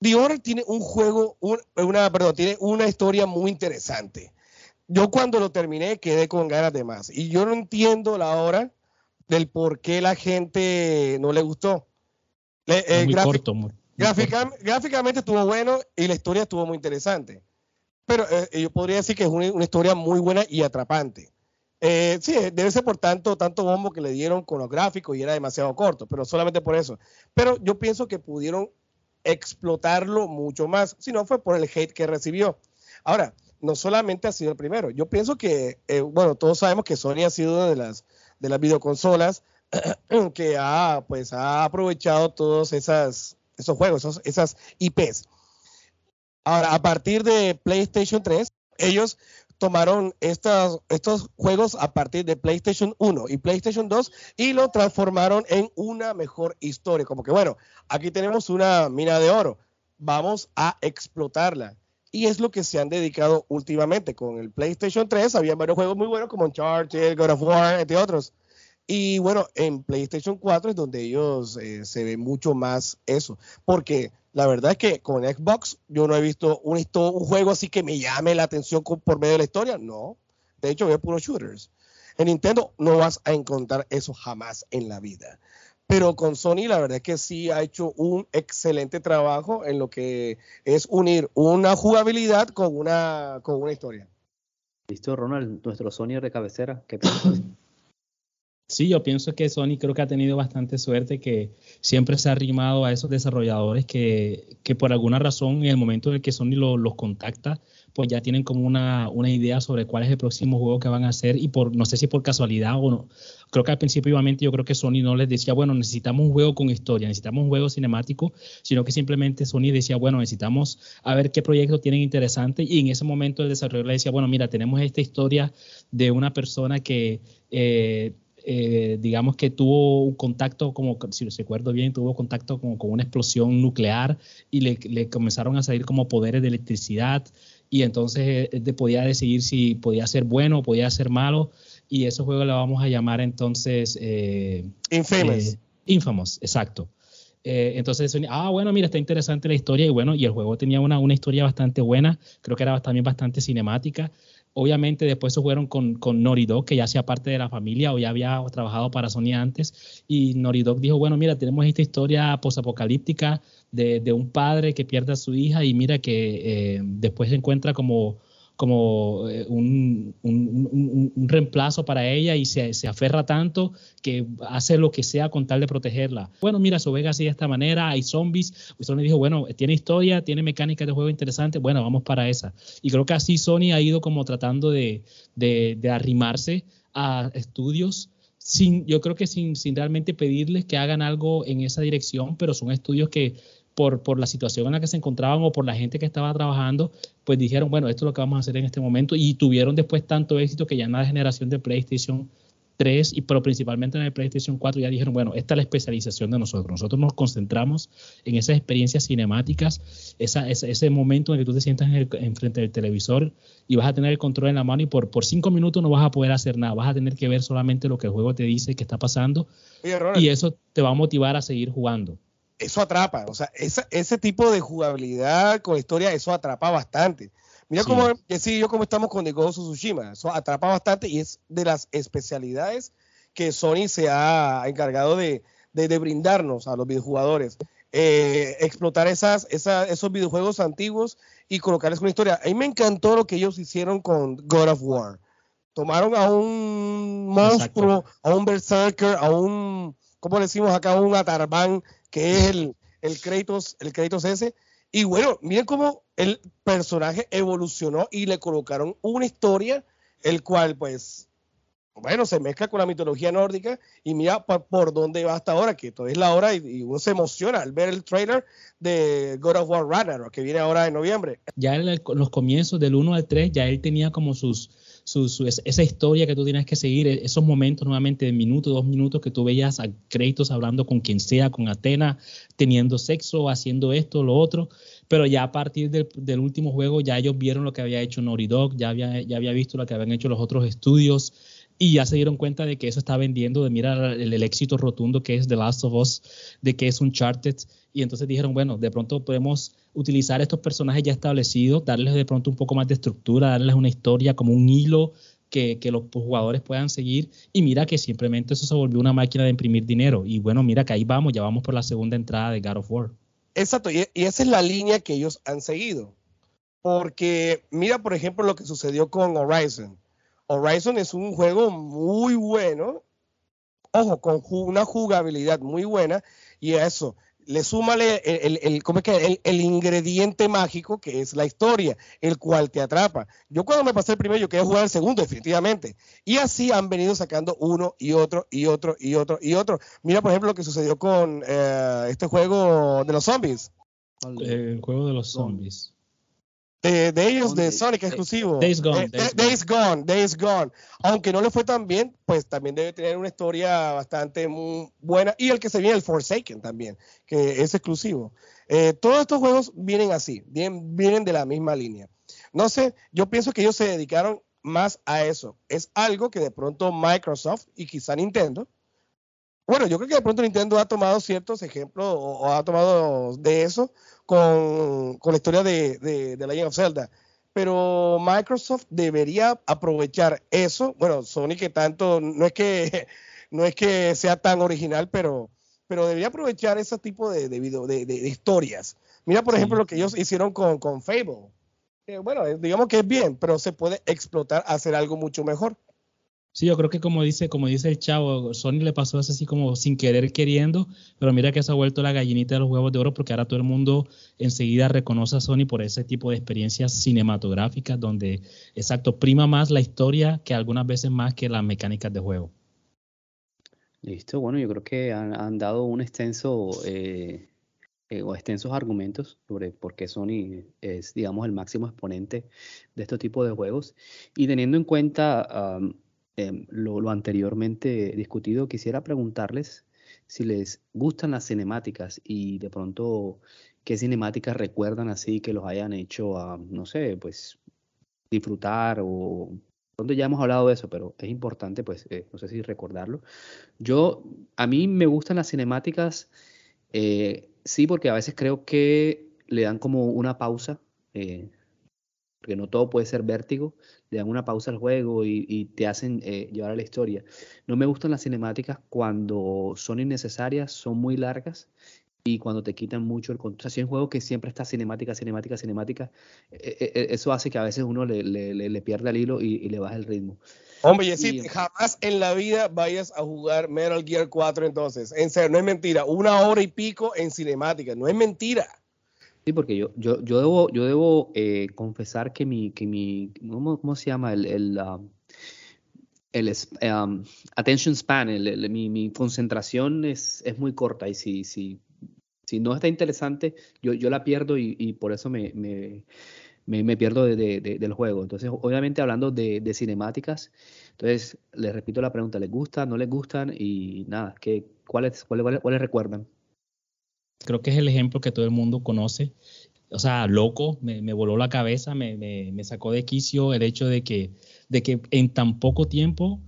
The Order tiene un juego, una, perdón, tiene una historia muy interesante yo cuando lo terminé quedé con ganas de más. Y yo no entiendo la hora del por qué la gente no le gustó. Muy corto, Gráficamente estuvo bueno y la historia estuvo muy interesante. Pero eh, yo podría decir que es una, historia muy buena y atrapante. Eh, sí, debe ser por tanto, tanto bombo que le dieron con los gráficos y era demasiado corto, pero solamente por eso. Pero yo pienso que pudieron explotarlo mucho más, si no fue por el hate que recibió. Ahora, no solamente ha sido el primero. Yo pienso que, eh, bueno, todos sabemos que Sony ha sido una de las, de las videoconsolas que ha, pues, ha aprovechado todos esas, esos juegos, esas IPs. Ahora, a partir de PlayStation 3, ellos tomaron estos, estos juegos a partir de PlayStation 1 y PlayStation 2 y lo transformaron en una mejor historia. Como que, bueno, aquí tenemos una mina de oro, vamos a explotarla y es lo que se han dedicado últimamente. Con el PlayStation 3 había varios juegos muy buenos como Uncharted, God of War, entre otros. Y bueno, en PlayStation 4 es donde ellos eh, se ve mucho más eso. Porque la verdad es que con Xbox yo no he visto un, un juego así que me llame la atención por medio de la historia. No. De hecho, veo puros shooters. En Nintendo no vas a encontrar eso jamás en la vida. Pero con Sony la verdad es que sí ha hecho un excelente trabajo en lo que es unir una jugabilidad con una, con una historia. Listo, Ronald, nuestro Sony de cabecera. ¿Qué Sí, yo pienso que Sony creo que ha tenido bastante suerte, que siempre se ha arrimado a esos desarrolladores que, que por alguna razón en el momento en el que Sony los contacta, pues ya tienen como una, una, idea sobre cuál es el próximo juego que van a hacer y por no sé si por casualidad o no. Creo que al principio obviamente yo creo que Sony no les decía, bueno, necesitamos un juego con historia, necesitamos un juego cinemático, sino que simplemente Sony decía, bueno, necesitamos a ver qué proyecto tienen interesante y en ese momento el desarrollador le decía, bueno, mira, tenemos esta historia de una persona que... Eh, eh, digamos que tuvo un contacto, como si recuerdo bien, tuvo contacto con, con una explosión nuclear y le, le, comenzaron a salir como poderes de electricidad y entonces eh, podía decidir si podía ser bueno o podía ser malo y ese juego lo vamos a llamar entonces eh, Infamous. Eh, Infamous, exacto. Eh, entonces, ah, bueno, mira, está interesante la historia y bueno, y el juego tenía una, una historia bastante buena, creo que era también bastante cinemática Obviamente después se fueron con, con que ya hacía parte de la familia o ya había trabajado para Sony antes. Y Noridog dijo, bueno, mira, tenemos esta historia posapocalíptica de, de un padre que pierde a su hija y mira que eh, después se encuentra como como eh, un, un, reemplazo para ella y se, se, aferra tanto que hace lo que sea con tal de protegerla. Bueno, mira, su Vega así de esta manera, hay zombies. Sony dijo, bueno, tiene historia, tiene mecánicas de juego interesantes, bueno, vamos para esa. Y creo que así Sony ha ido como tratando de, de, de arrimarse a estudios sin, yo creo que sin, sin realmente pedirles que hagan algo en esa dirección, pero son estudios que por, por la situación en la que se encontraban o por la gente que estaba trabajando, pues dijeron, bueno, esto es lo que vamos a hacer en este momento y tuvieron después tanto éxito que ya en la generación de PlayStation 3 y pero principalmente en el PlayStation 4 ya dijeron, bueno, esta es la especialización de nosotros. Nosotros nos concentramos en esas experiencias cinemáticas, esa, ese, momento en que tú te sientas en, frente del televisor y vas a tener el control en la mano y por, por cinco minutos no vas a poder hacer nada, vas a tener que ver solamente lo que el juego te dice que está pasando y eso te va a motivar a seguir jugando eso atrapa, o sea, ese tipo de jugabilidad con historia, eso atrapa bastante. Mira cómo, sí, yo como estamos con The Ghost of Tsushima, eso atrapa bastante y es de las especialidades que Sony se ha encargado de, brindarnos a los videojugadores. Eh, explotar esas, esos videojuegos antiguos y colocarles una historia. A mí me encantó lo que ellos hicieron con God of War. Tomaron a un monstruo, a un berserker, a un, ¿cómo decimos acá? Un atarbán que es el, el Kratos, el Kratos ese. Y bueno, miren cómo el personaje evolucionó y le colocaron una historia, el cual pues, bueno, se mezcla con la mitología nórdica y mira por, dónde va hasta ahora, que todavía es la hora y, uno se emociona al ver el trailer de God of War Ragnarok, que viene ahora en noviembre. Ya en los comienzos del 1 al 3, ya él tenía como sus esa historia que tú tienes que seguir, e, esos momentos nuevamente de minuto, dos minutos que tú veías a créditos hablando con quien sea, con Atena, teniendo sexo, haciendo esto, lo otro, pero ya a partir del, último juego ya ellos vieron lo que había hecho Naughty Dog, ya había, ya había visto lo que habían hecho los otros estudios y ya se dieron cuenta de que eso está vendiendo, de mirar el, éxito rotundo que es The Last of Us, de que es Uncharted, y entonces dijeron, bueno, de pronto podemos utilizar estos personajes ya establecidos, darles de pronto un poco más de estructura, darles una historia como un hilo que, que, los jugadores puedan seguir. Y mira que simplemente eso se volvió una máquina de imprimir dinero. Y bueno, mira que ahí vamos, ya vamos por la segunda entrada de God of War. Exacto, y esa es la línea que ellos han seguido. Porque mira, por ejemplo, lo que sucedió con Horizon. Horizon es un juego muy bueno, ojo, con una jugabilidad muy buena, y eso, le súmale el, el, que el, ingrediente mágico que es la historia, el cual te atrapa. Yo cuando me pasé el primero, yo quería jugar el segundo, definitivamente. Y así han venido sacando uno y otro y otro y otro y otro. Mira, por ejemplo, lo que sucedió con eh, este juego de los zombies. El juego de los zombies de, ellos, de Sonic exclusivo. Days Gone, Days, Gone. Days Gone. Aunque no le fue tan bien, pues también debe tener una historia bastante muy buena. Y el que se viene, el Forsaken también, que es exclusivo. Eh, todos estos juegos vienen así, vienen, vienen de la misma línea. No sé, yo pienso que ellos se dedicaron más a eso. Es algo que de pronto Microsoft y quizá Nintendo, bueno, yo creo que de pronto Nintendo ha tomado ciertos ejemplos o, o ha tomado de eso, con, la historia de, de, de Legend of Zelda. Pero Microsoft debería aprovechar eso. Bueno, Sony que tanto, no es que, no es que sea tan original, pero, pero debería aprovechar ese tipo de, de, de historias. Mira, por ejemplo, lo que ellos hicieron con, con Fable. bueno, digamos que es bien, pero se puede explotar, hacer algo mucho mejor. Sí, yo creo que como dice, como dice el chavo, Sony le pasó así como sin querer queriendo, pero mira que se ha vuelto la gallinita de los huevos de oro porque ahora todo el mundo enseguida reconoce a Sony por ese tipo de experiencias cinematográficas donde, exacto, prima más la historia que algunas veces más que las mecánicas de juego. Listo, bueno, yo creo que han, dado un extenso eh, eh, o extensos argumentos sobre por qué Sony es, digamos, el máximo exponente de este tipo de juegos. Y teniendo en cuenta Em, lo, anteriormente discutido, quisiera preguntarles si les gustan las cinemáticas y de pronto qué cinemáticas recuerdan así que los hayan hecho a, no sé, pues disfrutar o pronto ya hemos hablado de eso, pero es importante, pues, eh, no sé si recordarlo. Yo, a mí me gustan las cinemáticas, eh, sí, porque a veces creo que le dan como una pausa, eh, porque no todo puede ser vértigo, le dan una pausa al juego y, te hacen eh, llevar a la historia. No me gustan las cinemáticas cuando son innecesarias, son muy largas y cuando te quitan mucho el control. O sea, si es un juego que siempre está cinemática, cinemática, cinemática, eh, eh, eso hace que a veces uno le, le, le pierda el hilo y, le baja el ritmo. Hombre, y jamás en la vida vayas a jugar Metal Gear 4 entonces. En serio, no es mentira. Una hora y pico en cinemática, no es mentira. Sí, porque yo, yo, yo debo, yo debo eh, confesar que mi, que mi ¿cómo, se llama? El, el, um, el um, attention span, mi, mi, concentración es, es muy corta y si, si, si no está interesante, yo, yo la pierdo y, por eso me, me, me, pierdo de, de, del juego. Entonces, obviamente hablando de, de, cinemáticas, entonces les repito la pregunta, ¿les gusta, no les gustan? Y nada, ¿qué, cuáles, cuáles, cuáles recuerdan? Creo que es el ejemplo que todo el mundo conoce. O sea, loco, me, voló la cabeza, me, me, sacó de quicio el hecho de que, de que en tan poco tiempo,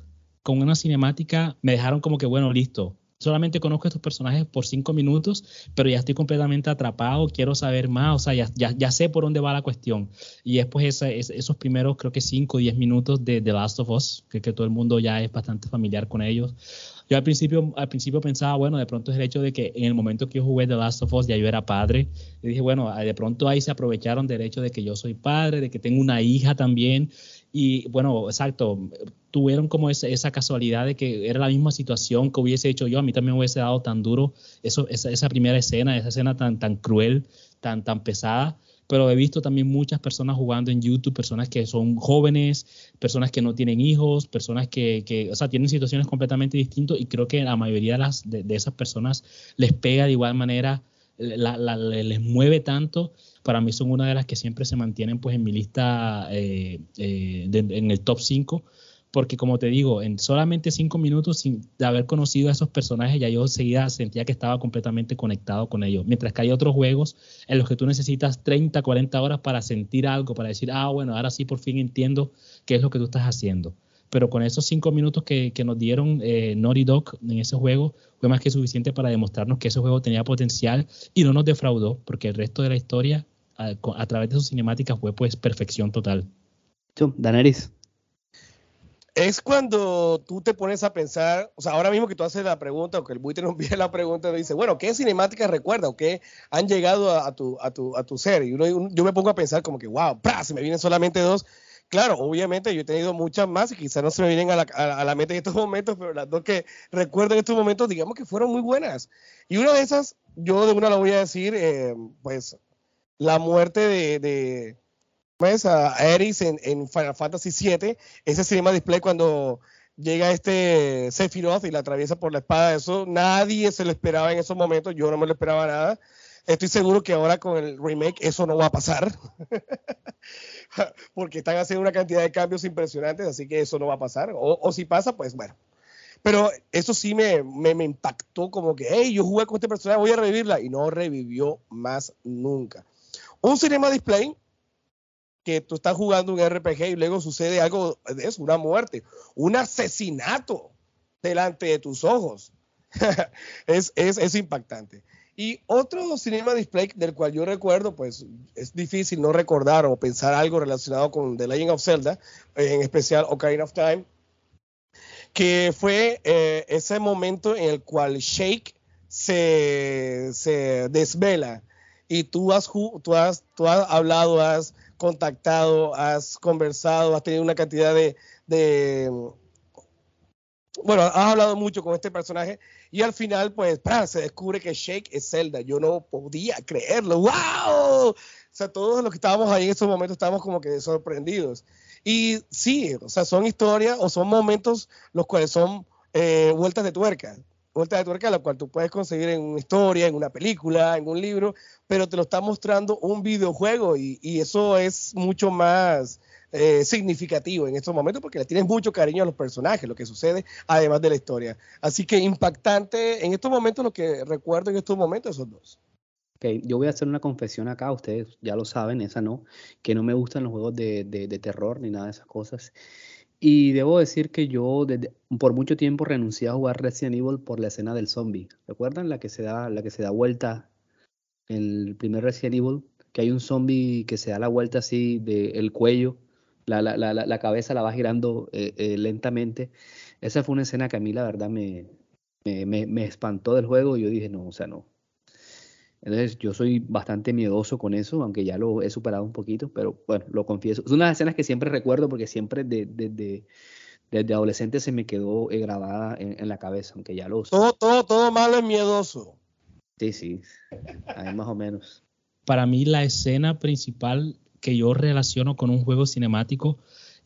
con una cinemática, me dejaron como que, bueno, listo. Solamente conozco a estos personajes por cinco minutos, pero ya estoy completamente atrapado, quiero saber más, o sea, ya, ya, ya sé por dónde va la cuestión. Y después esos primeros, creo que cinco o diez minutos de The Last of Us, que, que todo el mundo ya es bastante familiar con ellos yo al principio, al principio pensaba, bueno, de pronto es el hecho de que en el momento que yo jugué The Last of Us ya yo era padre. Y dije, bueno, de pronto ahí se aprovecharon del hecho de que yo soy padre, de que tengo una hija también. Y bueno, exacto, tuvieron como esa, casualidad de que era la misma situación que hubiese hecho yo. A mí también hubiese dado tan duro eso, esa, esa primera escena, esa escena tan, tan cruel, tan, tan pesada pero he visto también muchas personas jugando en YouTube, personas que son jóvenes, personas que no tienen hijos, personas que, que o sea, tienen situaciones completamente distintas y creo que la mayoría de, las, de, esas personas les pega de igual manera, les mueve tanto. Para mí son una de las que siempre se mantienen pues en mi lista eh, eh, en el top 5 porque como te digo, en solamente cinco minutos sin haber conocido a esos personajes, ya yo enseguida sentía que estaba completamente conectado con ellos. Mientras que hay otros juegos en los que tú necesitas 30, 40 horas para sentir algo, para decir, ah, bueno, ahora sí por fin entiendo qué es lo que tú estás haciendo. Pero con esos cinco minutos que, nos dieron eh, Naughty Dog en ese juego, fue más que suficiente para demostrarnos que ese juego tenía potencial y no nos defraudó, porque el resto de la historia, a, a través de sus cinemáticas, fue pues perfección total. ¿Tú, Daneris? es cuando tú te pones a pensar, o sea, ahora mismo que tú haces la pregunta o que el buitre nos envía la pregunta, dice, bueno, ¿qué cinemáticas recuerda o qué han llegado a, tu, a, tu, a tu ser? Y yo me pongo a pensar como que, wow, ¡pra! se me vienen solamente dos. Claro, obviamente yo he tenido muchas más y quizás no se me vienen a la, la mente en estos momentos, pero las dos que recuerdo en estos momentos, digamos que fueron muy buenas. Y una de esas, yo de una lo voy a decir, eh, pues, la muerte de a Eris en, Final Fantasy VII, ese cinema display cuando llega este Sephiroth y la atraviesa por la espada, eso nadie se lo esperaba en esos momentos, yo no me lo esperaba nada. Estoy seguro que ahora con el remake eso no va a pasar, porque están haciendo una cantidad de cambios impresionantes, así que eso no va a pasar, o, si pasa, pues bueno. Pero eso sí me, me, me impactó como que, hey, yo jugué con este personaje, voy a revivirla, y no revivió más nunca. Un cinema display que tú estás jugando un RPG y luego sucede algo de eso, una muerte, un asesinato delante de tus ojos. es, es, es, impactante. Y otro cinema display del cual yo recuerdo, pues es difícil no recordar o pensar algo relacionado con The Legend of Zelda, en especial Ocarina of Time, que fue eh, ese momento en el cual Shake se, se desvela. Y tú has, tú has, tú has hablado, has contactado, has conversado, has tenido una cantidad de, bueno, has hablado mucho con este personaje y al final, pues, se descubre que Shake es Zelda. Yo no podía creerlo. ¡Wow! O sea, todos los que estábamos ahí en esos momentos estábamos como que sorprendidos. Y sí, o sea, son historias o son momentos los cuales son eh, vueltas de tuerca. Vueltas de tuerca, la cual tú puedes conseguir en una historia, en una película, en un libro, pero te lo está mostrando un videojuego y, y eso es mucho más eh, significativo en estos momentos porque le tienes mucho cariño a los personajes, lo que sucede, además de la historia. Así que impactante en estos momentos, lo que recuerdo en estos momentos, esos dos. Okay, yo voy a hacer una confesión acá, ustedes ya lo saben, esa no, que no me gustan los juegos de, de, terror ni nada de esas cosas. Y debo decir que yo desde, por mucho tiempo renuncié a jugar Resident Evil por la escena del zombie. ¿Recuerdan la que se da, la que se da vuelta en el primer Resident Evil? Que hay un zombie que se da la vuelta así del cuello la, la, la, la, cabeza la va girando eh, eh, lentamente. Esa fue una escena que a mí la verdad me, me, me, espantó del juego y yo dije, no, o sea, no. Entonces yo soy bastante miedoso con eso, aunque ya lo he superado un poquito, pero bueno, lo confieso. Es una escenas que siempre recuerdo porque siempre desde de, adolescente se me quedó eh, grabada en, la cabeza, aunque ya lo... Todo, todo, todo malo es miedoso. Sí, sí, ahí más o menos. Para mí la escena principal que yo relaciono con un juego cinemático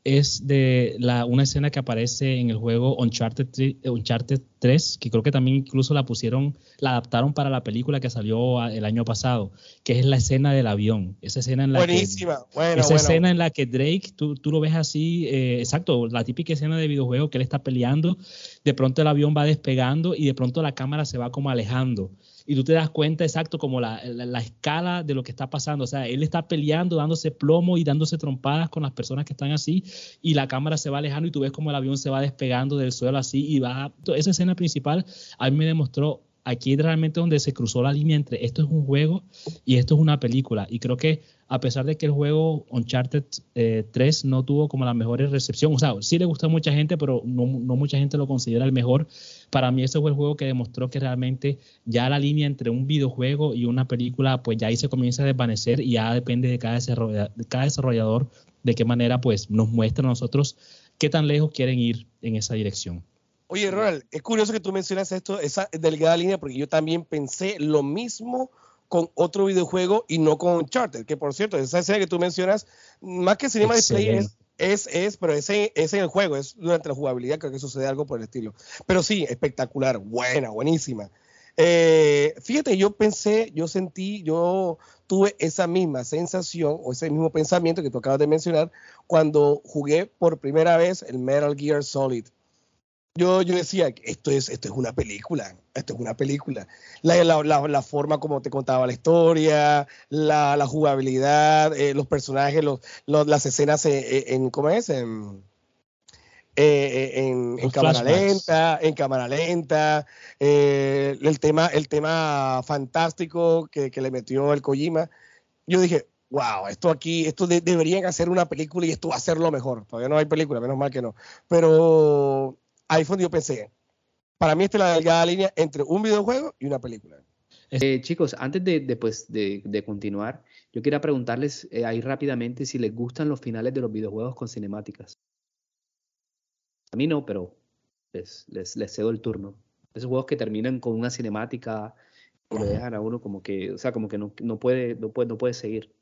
es de la, una escena que aparece en el juego Uncharted 3, Uncharted 3, que creo que también incluso la pusieron, la adaptaron para la película que salió el año pasado, que es la escena del avión. Esa escena en la Buenísima. que, esa escena en la que Drake, tú, tú lo ves así, eh, exacto, la típica escena de videojuego que él está peleando, de pronto el avión va despegando y de pronto la cámara se va como alejando y tú te das cuenta exacto como la, la, escala de lo que está pasando. O sea, él está peleando, dándose plomo y dándose trompadas con las personas que están así y la cámara se va alejando y tú ves como el avión se va despegando del suelo así y va... Esa escena principal a mí me demostró aquí realmente donde se cruzó la línea entre esto es un juego y esto es una película. Y creo que a pesar de que el juego Uncharted 3 eh, no tuvo como la mejor recepción, o sea, sí le gustó a mucha gente, pero no, mucha gente lo considera el mejor. Para mí ese fue el juego que demostró que realmente ya la línea entre un videojuego y una película, pues ya ahí se comienza a desvanecer y ya depende de cada, de cada desarrollador de qué manera pues nos muestra a nosotros qué tan lejos quieren ir en esa dirección. Oye, Ronald, es curioso que tú mencionas esto, esa delgada línea, porque yo también pensé lo mismo con otro videojuego y no con Uncharted, que por cierto, esa escena que tú mencionas, más que Cinema Display es, es, es, pero ese es en el juego, es durante la jugabilidad, creo que sucede algo por el estilo. Pero sí, espectacular, buena, buenísima. Eh, fíjate, yo pensé, yo sentí, yo tuve esa misma sensación o ese mismo pensamiento que tú acabas de mencionar cuando jugué por primera vez el Metal Gear Solid yo, yo decía, esto es, esto es una película, esto es una película. La, la, la, forma como te contaba la historia, la, la jugabilidad, eh, los personajes, los, las escenas en, en, ¿cómo es? En, eh, en, en cámara lenta, en cámara lenta, eh, el, tema, el tema fantástico que, que, le metió el Kojima. Yo dije, wow, esto aquí, esto deberían hacer una película y esto va a ser lo mejor. Todavía no hay película, menos mal que no. Pero ahí fue donde yo pensé, para mí esta es la delgada línea entre un videojuego y una película. Eh, chicos, antes de, pues, de, continuar, yo quería preguntarles eh, ahí rápidamente si les gustan los finales de los videojuegos con cinemáticas. A mí no, pero les, les, cedo el turno. Esos juegos que terminan con una cinemática y lo dejan a uno como que, o sea, como que no, no, puede, no, puede, no puede seguir.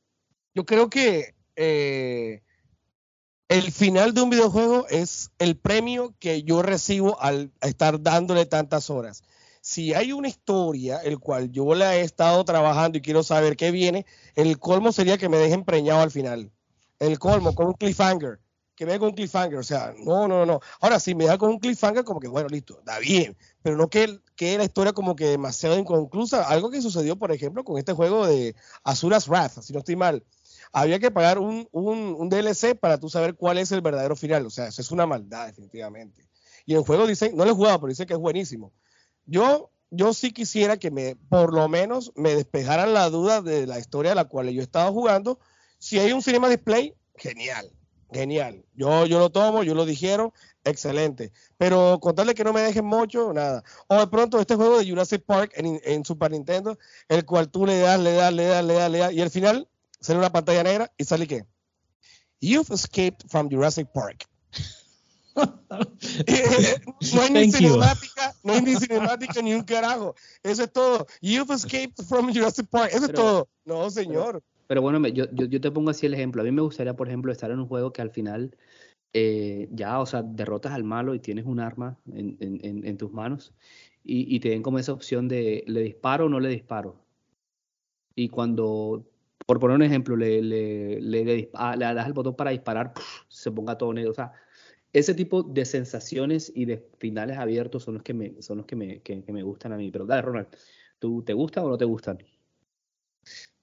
Yo creo que eh, el final de un videojuego es el premio que yo recibo al estar dándole tantas horas. Si hay una historia el cual yo la he estado trabajando y quiero saber qué viene, el colmo sería que me dejen preñado al final. El colmo con un cliffhanger, que me con un cliffhanger, o sea, no, no, no. Ahora si me da con un cliffhanger como que bueno, listo, da bien, pero no que, que la historia como que demasiado inconclusa, algo que sucedió, por ejemplo, con este juego de Azura's Wrath, si no estoy mal había que pagar un, un, DLC para tú saber cuál es el verdadero final. O sea, eso es una maldad, definitivamente. Y el juego dice, no lo he jugado, pero dice que es buenísimo. Yo, yo sí quisiera que me, por lo menos, me despejaran la duda de la historia a la cual yo he estado jugando. Si hay un cinema display, genial, genial. Yo, yo lo tomo, yo lo dijeron, excelente. Pero contarle que no me dejen mucho, nada. O de pronto este juego de Jurassic Park en, en Super Nintendo, el cual tú le das, le das, le das, le das, le das, y al final sale una pantalla negra y sale que You've escaped from Jurassic Park. no hay ni cinemática, no hay ni cinemática ni un carajo. Eso es todo. You've escaped from Jurassic Park. Eso es todo. No, señor. Pero, bueno, yo, yo, te pongo así el ejemplo. A mí me gustaría, por ejemplo, estar en un juego que al final eh, ya, o sea, derrotas al malo y tienes un arma en, en, en tus manos y, y, te den como esa opción de le disparo o no le disparo. Y cuando, por poner un ejemplo, le, le, le, ah, le das el botón para disparar, se ponga todo negro. O sea, ese tipo de sensaciones y de finales abiertos son los que me, son los que me, que, me gustan a mí. Pero dale, Ronald, ¿tú te gustan o no te gustan?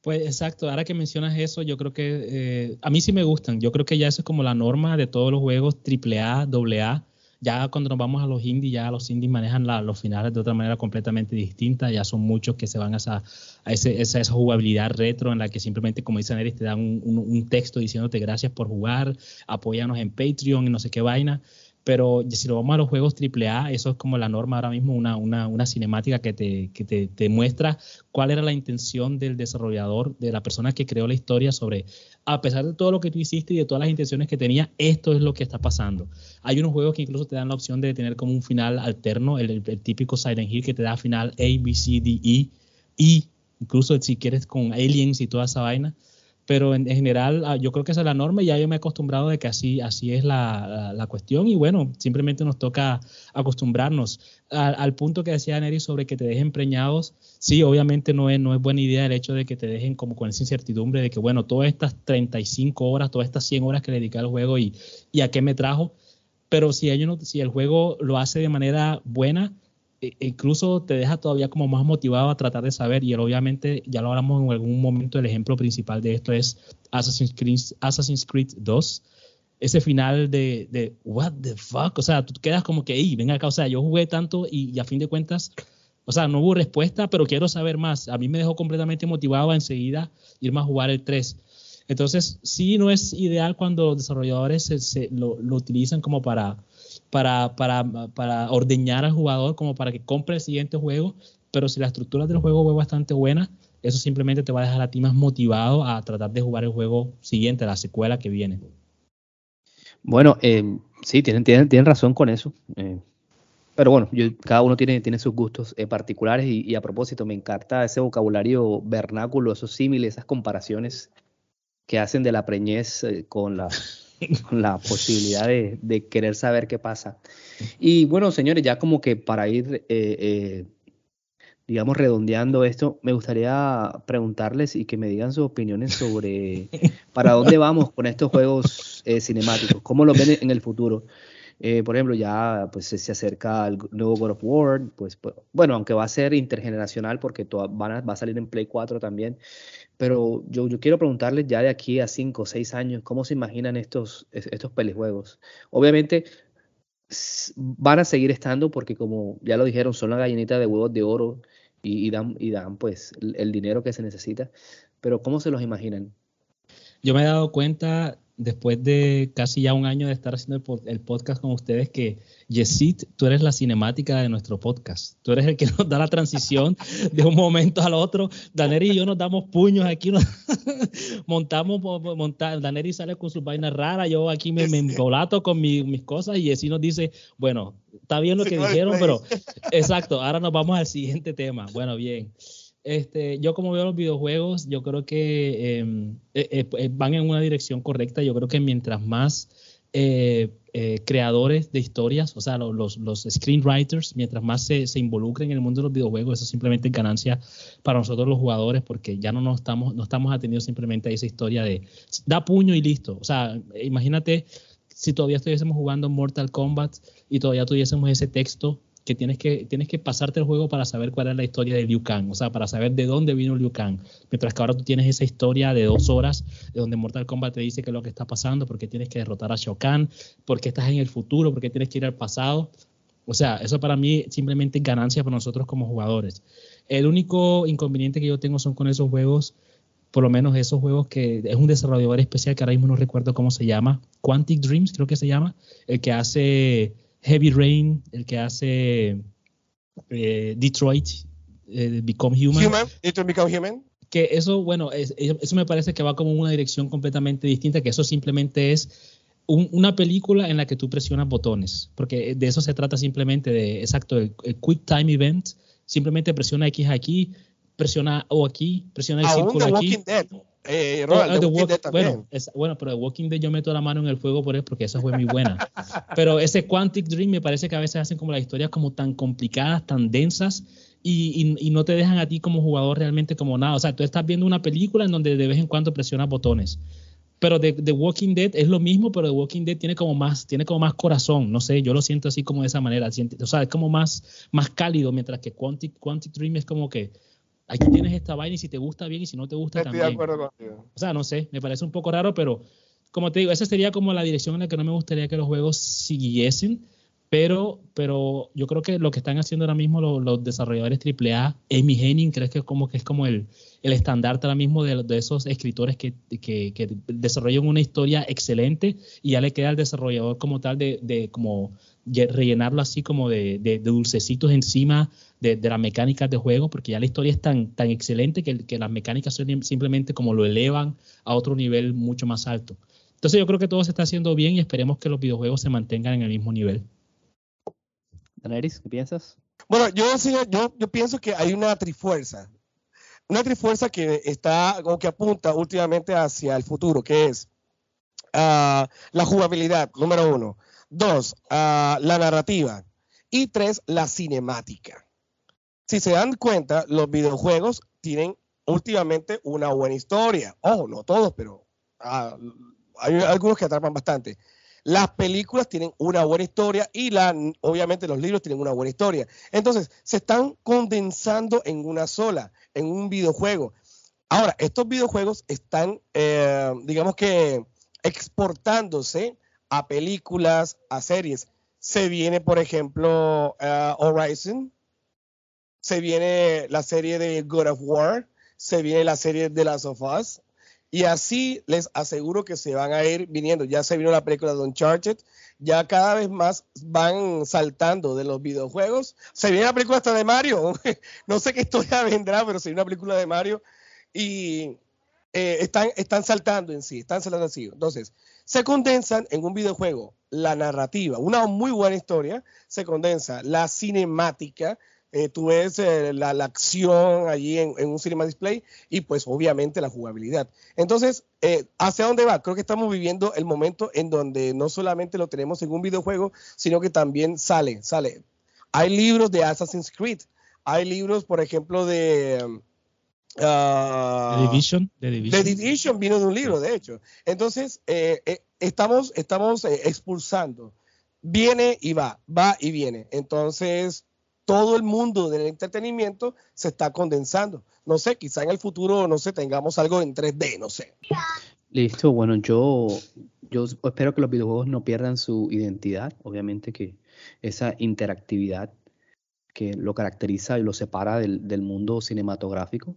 Pues exacto, ahora que mencionas eso, yo creo que eh, a mí sí me gustan. Yo creo que ya eso es como la norma de todos los juegos AAA, AA. Ya cuando nos vamos a los indies, ya los indies manejan los finales de otra manera completamente distinta. Ya son muchos que se van a esa, a ese, esa, jugabilidad retro en la que simplemente, como dice Neris, te dan un, un, texto diciéndote gracias por jugar, apóyanos en Patreon y no sé qué vaina pero si lo vamos a los juegos AAA, eso es como la norma ahora mismo, una, una, una cinemática que, te, que te, te, muestra cuál era la intención del desarrollador, de la persona que creó la historia sobre, a pesar de todo lo que tú hiciste y de todas las intenciones que tenía, esto es lo que está pasando. Hay unos juegos que incluso te dan la opción de tener como un final alterno, el, típico Silent Hill que te da final A, B, C, D, E, y incluso si quieres con aliens y toda esa vaina pero en, general ah, yo creo que esa es la norma y ya yo me he acostumbrado de que así, así es la, la, cuestión y bueno, simplemente nos toca acostumbrarnos. Al, punto que decía Neri sobre que te dejen preñados, sí, obviamente no es, no es buena idea el hecho de que te dejen como con esa incertidumbre de que bueno, todas estas 35 horas, todas estas 100 horas que le dediqué al juego y, y a qué me trajo, pero si, ellos si el juego lo hace de manera buena, e, incluso te deja todavía como más motivado a tratar de saber y obviamente ya lo hablamos en algún momento el ejemplo principal de esto es Assassin's Creed, Assassin's Creed 2 ese final de, de, what the fuck o sea tú quedas como que hey, venga acá o sea yo jugué tanto y, a fin de cuentas o sea no hubo respuesta pero quiero saber más. A mí me dejó completamente motivado a enseguida irme a jugar el 3 entonces sí no es ideal cuando los desarrolladores se, lo, lo utilizan como para para, para, para ordeñar al jugador como para que compre el siguiente juego, pero si la estructura del juego es bastante buena, eso simplemente te va a dejar a ti más motivado a tratar de jugar el juego siguiente, la secuela que viene. Bueno, eh, sí, tienen, tienen, tienen, razón con eso. Eh, pero bueno, cada uno tiene, tiene sus gustos eh, particulares y, y, a propósito, me encanta ese vocabulario vernáculo, esos símiles, esas comparaciones que hacen de la preñez con la con la posibilidad de, querer saber qué pasa. Y bueno, señores, ya como que para ir, eh, eh, digamos, redondeando esto, me gustaría preguntarles y que me digan sus opiniones sobre para dónde vamos con estos juegos eh, cinemáticos, cómo los ven en el futuro. Por ejemplo, ya pues se acerca el nuevo God of War, pues, pues bueno, aunque va a ser intergeneracional porque va a salir en Play 4 también, pero yo, yo quiero preguntarles ya de aquí a 5 o 6 años, ¿cómo se imaginan estos, estos pelijuegos? Obviamente van a seguir estando porque como ya lo dijeron, son la gallinita de huevos de oro y, dan, y dan pues el dinero que se necesita, pero ¿cómo se los imaginan? Yo me he dado cuenta después de casi ya un año de estar haciendo el, podcast con ustedes, que Yesit, tú eres la cinemática de nuestro podcast. Tú eres el que nos da la transición de un momento al otro. Daneri y yo nos damos puños aquí, montamos, monta, Daneri sale con sus vainas raras, yo aquí me, me embolato con mis cosas y Yesit nos dice, bueno, está bien lo que dijeron, pero exacto, ahora nos vamos al siguiente tema. Bueno, bien. Este, yo como veo los videojuegos, yo creo que em, eh, eh, eh, van en una dirección correcta. Yo creo que mientras más creadores de historias, o sea, los, screenwriters, mientras más se, se, involucren en el mundo de los videojuegos, eso simplemente es ganancia para nosotros los jugadores, porque ya no nos estamos, no estamos atendiendo simplemente a esa historia de da puño y listo. O sea, imagínate si todavía estuviésemos jugando Mortal Kombat y todavía tuviésemos ese texto que tienes que, tienes que pasarte el juego para saber cuál es la historia de Liu Kang, o sea, para saber de dónde vino Liu Kang. Mientras que ahora tú tienes esa historia de dos horas, de donde Mortal Kombat te dice qué es lo que está pasando, porque tienes que derrotar a Shao Kahn, porque estás en el futuro, porque tienes que ir al pasado. O sea, eso para mí simplemente es ganancia para nosotros como jugadores. El único inconveniente que yo tengo son con esos juegos, por lo menos esos juegos que es un desarrollador especial que ahora mismo no recuerdo cómo se llama, Quantic Dreams creo que se llama, el que hace Heavy Rain, el que hace eh, Detroit, eh, Become Human. Human, Detroit Become Human. Que eso, bueno, eso me parece que va como una dirección completamente distinta, que eso simplemente es una película en la que tú presionas botones, porque de eso se trata simplemente de, exacto, el, Quick Time Event, simplemente presiona X aquí, presiona O aquí, presiona el círculo aquí. Walking Dead. Eh, oh, ah, bueno, bueno, pero The Walking Dead yo meto la mano en el fuego por él porque esa fue muy buena. pero ese Quantic Dream me parece que a veces hacen como las historias como tan complicadas, tan densas y, y, no te dejan a ti como jugador realmente como nada. O sea, tú estás viendo una película en donde de vez en cuando presionas botones. Pero The, The, Walking Dead es lo mismo, pero The Walking Dead tiene como más, tiene como más corazón. No sé, yo lo siento así como de esa manera. O sea, es como más, más cálido, mientras que Quantic, Quantic Dream es como que aquí tienes esta vaina y si te gusta bien y si no te gusta Estoy también. De acuerdo contigo. O sea, no sé, me parece un poco raro, pero como te digo, esa sería como la dirección en la que no me gustaría que los juegos siguiesen. Pero, pero yo creo que lo que están haciendo ahora mismo los, los desarrolladores AAA, Amy Henning, creo que es como que es como el, el estandarte ahora mismo de, de esos escritores que, que, que, desarrollan una historia excelente y ya le queda al desarrollador como tal de, de como rellenarlo así como de, de, dulcecitos encima de, de, las mecánicas de juego, porque ya la historia es tan, tan excelente que, que las mecánicas son simplemente como lo elevan a otro nivel mucho más alto. Entonces yo creo que todo se está haciendo bien y esperemos que los videojuegos se mantengan en el mismo nivel. Daneris, ¿qué piensas? Bueno, yo, yo, yo pienso que hay una trifuerza, una trifuerza que está o que apunta últimamente hacia el futuro, que es uh, la jugabilidad, número uno. Dos, uh, la narrativa. Y tres, la cinemática. Si se dan cuenta, los videojuegos tienen últimamente una buena historia. Ojo, no todos, pero uh, hay algunos que atrapan bastante. Las películas tienen una buena historia y la, obviamente los libros tienen una buena historia. Entonces, se están condensando en una sola, en un videojuego. Ahora, estos videojuegos están, eh, digamos que, exportándose a películas, a series. Se viene, por ejemplo, uh, Horizon, se viene la serie de God of War, se viene la serie de Last of Us, y así les aseguro que se van a ir viniendo. Ya se vino la película de Uncharted, ya cada vez más van saltando de los videojuegos. Se viene la película hasta de Mario. no sé qué historia vendrá, pero se viene una película de Mario. Y eh, están, están saltando en sí, están saltando así. Entonces, se condensan en un videojuego la narrativa, una muy buena historia, se condensa la cinemática, eh, tú ves eh, la, acción allí en, un cinema display y pues obviamente la jugabilidad. Entonces, eh, ¿hacia dónde va? Creo que estamos viviendo el momento en donde no solamente lo tenemos en un videojuego, sino que también sale, sale. Hay libros de Assassin's Creed, hay libros, por ejemplo, de... Uh, Division, The Division. The Division vino de un libro, de hecho. Entonces, estamos, estamos expulsando. Viene y va, va y viene. Entonces, todo el mundo del entretenimiento se está condensando. No sé, quizá en el futuro, no sé, tengamos algo en 3D, no sé. Listo, bueno, yo, espero que los videojuegos no pierdan su identidad. Obviamente que esa interactividad que lo caracteriza y lo separa del, mundo cinematográfico,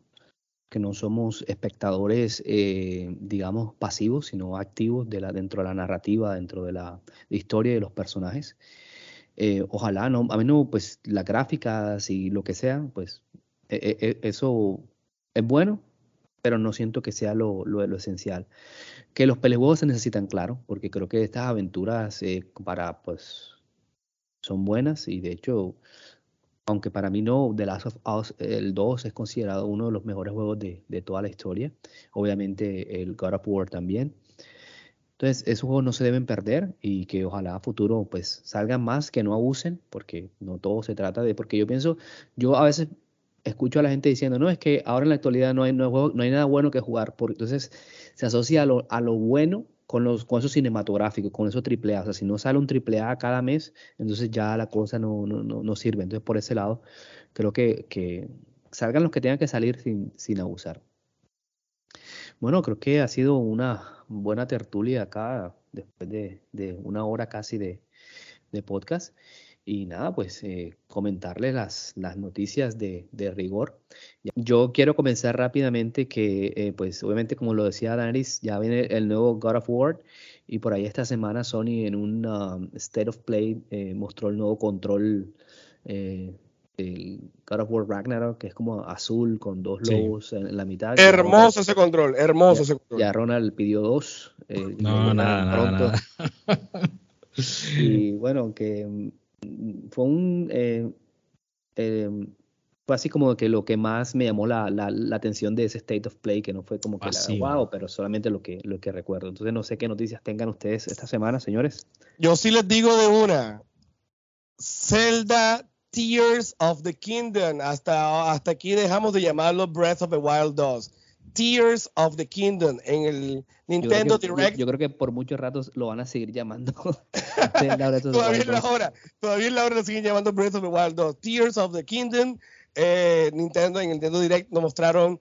que no somos espectadores, eh, digamos, pasivos, sino activos dentro de la narrativa, dentro de la, historia de los personajes. Eh, ojalá, no, a mí no, pues las gráficas y lo que sea, pues e, e, e, eso es bueno, pero no siento que sea lo, lo, esencial. Que los pelejuegos se necesitan, claro, porque creo que estas aventuras eh, para, pues, son buenas y de hecho, aunque para mí no, The Last of Us, el 2 es considerado uno de los mejores juegos de, de toda la historia, obviamente el God of War también. Entonces, esos juegos no se deben perder y que ojalá a futuro pues salgan más, que no abusen, porque no todo se trata de, porque yo pienso, yo a veces escucho a la gente diciendo, no, es que ahora en la actualidad no hay, no hay, nada bueno que jugar, porque entonces se asocia a lo, a lo bueno con, los, con eso cinematográfico, con eso triple A. O sea, si no sale un triple A cada mes, entonces ya la cosa no, no, no, sirve. Entonces, por ese lado, creo que, que salgan los que tengan que salir sin, sin abusar. Bueno, creo que ha sido una buena tertulia acá después de, una hora casi de, podcast. Y nada, pues eh, comentarles las, noticias de, rigor. Yo quiero comenzar rápidamente que, eh, pues obviamente como lo decía Danis, ya viene el nuevo God of War y por ahí esta semana Sony en un um, State of Play eh, mostró el nuevo control el God of War Ragnarok, que es como azul con dos lobos en, la mitad. Hermoso ese control, hermoso ese control. Ya Ronald pidió dos. Eh, no, nada, nada, Y bueno, que mm, fue un... Eh, eh, fue así como que lo que más me llamó la, la, atención de ese State of Play, que no fue como que la, wow, pero solamente lo que, lo que recuerdo. Entonces no sé qué noticias tengan ustedes esta semana, señores. Yo sí les digo de una. Zelda Tears of the Kingdom. Hasta, hasta aquí dejamos de llamarlo Breath of the Wild 2. Tears of the Kingdom en el Nintendo Direct. Yo, creo que por muchos ratos lo van a seguir llamando. todavía en la hora, todavía en la hora lo siguen llamando Breath of the Wild 2. Tears of the Kingdom. Eh, Nintendo en el Nintendo Direct nos mostraron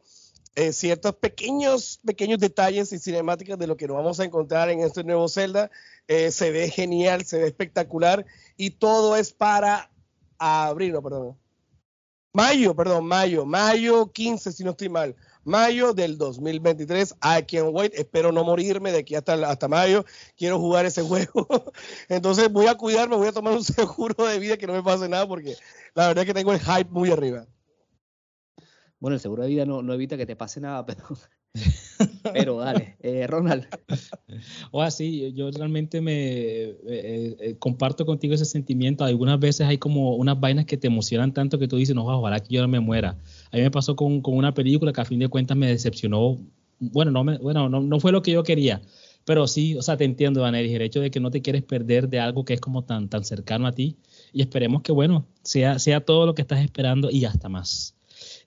eh, ciertos pequeños, pequeños detalles y cinemáticas de lo que nos vamos a encontrar en este nuevo Zelda. Eh, se ve genial, se ve espectacular y todo es para abril, perdón. Mayo, perdón, mayo, mayo 15, si no estoy mal. Mayo del 2023. I can't wait. Espero no morirme de aquí hasta, hasta mayo. Quiero jugar ese juego. Entonces voy a cuidarme, voy a tomar un seguro de vida que no me pase nada porque la verdad es que tengo el hype muy arriba. Bueno, el seguro de vida no, no evita que te pase nada, pero pero dale, eh, Ronald. O así, yo realmente me eh, eh, comparto contigo ese sentimiento. Algunas veces hay como unas vainas que te emocionan tanto que tú dices, no, ojalá que yo no me muera. A mí me pasó con, con una película que a fin de cuentas me decepcionó. Bueno, no, me, bueno no, no fue lo que yo quería, pero sí, o sea, te entiendo, Vaneris, el hecho de que no te quieres perder de algo que es como tan, tan cercano a ti. Y esperemos que, bueno, sea, sea todo lo que estás esperando y hasta más.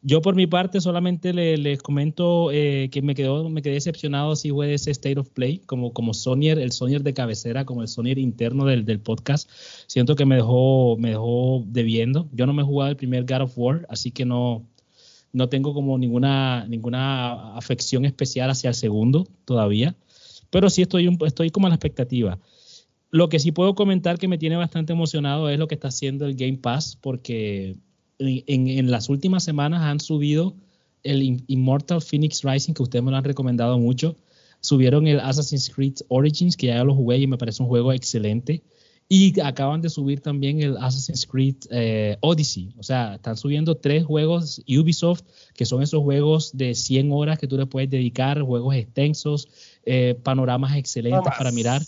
Yo por mi parte solamente les comento eh, que me, quedó, me quedé decepcionado si fue ese State of Play, como, como Sonier, el Sonier de cabecera, como el Sonier interno del, del, podcast. Siento que me dejó, me dejó debiendo. Yo no me he jugado el primer God of War, así que no, no tengo como ninguna, ninguna afección especial hacia el segundo todavía. Pero sí estoy, un, estoy como a la expectativa. Lo que sí puedo comentar que me tiene bastante emocionado es lo que está haciendo el Game Pass, porque en, las últimas semanas han subido el Immortal Phoenix Rising, que ustedes me lo han recomendado mucho. Subieron el Assassin's Creed Origins, que ya lo jugué y me parece un juego excelente. Y acaban de subir también el Assassin's Creed eh, Odyssey. O sea, están subiendo tres juegos Ubisoft, que son esos juegos de 100 horas que tú le puedes dedicar, juegos extensos, eh, panoramas excelentes para mirar.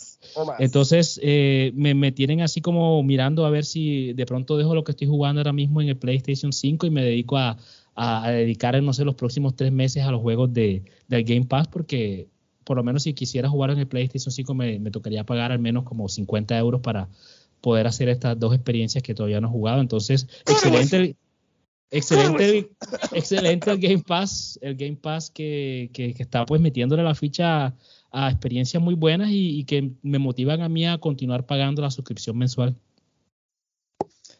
Entonces, eh, me, tienen así como mirando a ver si de pronto dejo lo que estoy jugando ahora mismo en el PlayStation 5 y me dedico a, dedicar, no sé, los próximos tres meses a los juegos de, del Game Pass, porque por lo menos si quisiera jugar en el PlayStation 5 me, me tocaría pagar al menos como 50 euros para poder hacer estas dos experiencias que todavía no he jugado. Entonces, excelente. Excelente, excelente el Game Pass, el Game Pass que, que, que está pues metiéndole la ficha a experiencias muy buenas y, que me motivan a mí a continuar pagando la suscripción mensual.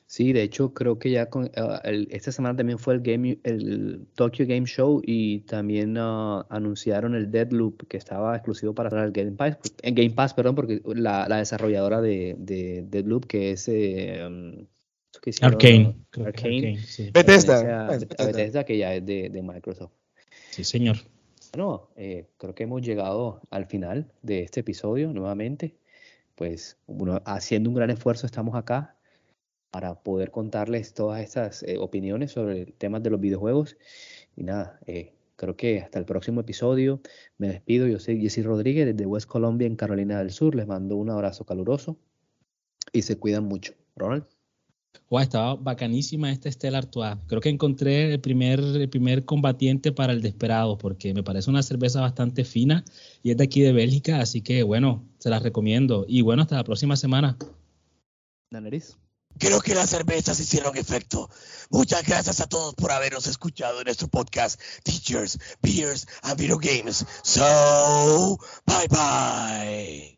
Sí, de hecho creo que ya con, ah, esta semana también fue el Game el Tokyo Game Show y también ah, anunciaron el Deadloop que estaba exclusivo para el Game Pass, en Game Pass, perdón, porque la, desarrolladora de, de, Deadloop que es eh, um, Arcane, Arcane, Bethesda. Bethesda que ya es de, de Microsoft. Sí, señor. Bueno, eh, creo que hemos llegado al final de este episodio nuevamente. Pues haciendo un gran esfuerzo estamos acá para poder contarles todas estas eh, opiniones sobre temas de los videojuegos. Y nada, eh, creo que hasta el próximo episodio. Me despido, yo soy Jesse Rodríguez desde West Colombia en Carolina del Sur. Les mando un abrazo caluroso y se cuidan mucho. Ronald. Wow, estaba bacanísima esta Estela Artois. Creo que encontré el primer, el primer combatiente para el Desperado, porque me parece una cerveza bastante fina y es de aquí de Bélgica, así que bueno, se las recomiendo. Y bueno, hasta la próxima semana. Daneris. Creo que las cervezas hicieron efecto. Muchas gracias a todos por habernos escuchado en nuestro podcast Teachers, Beers and Video Games. So, bye bye.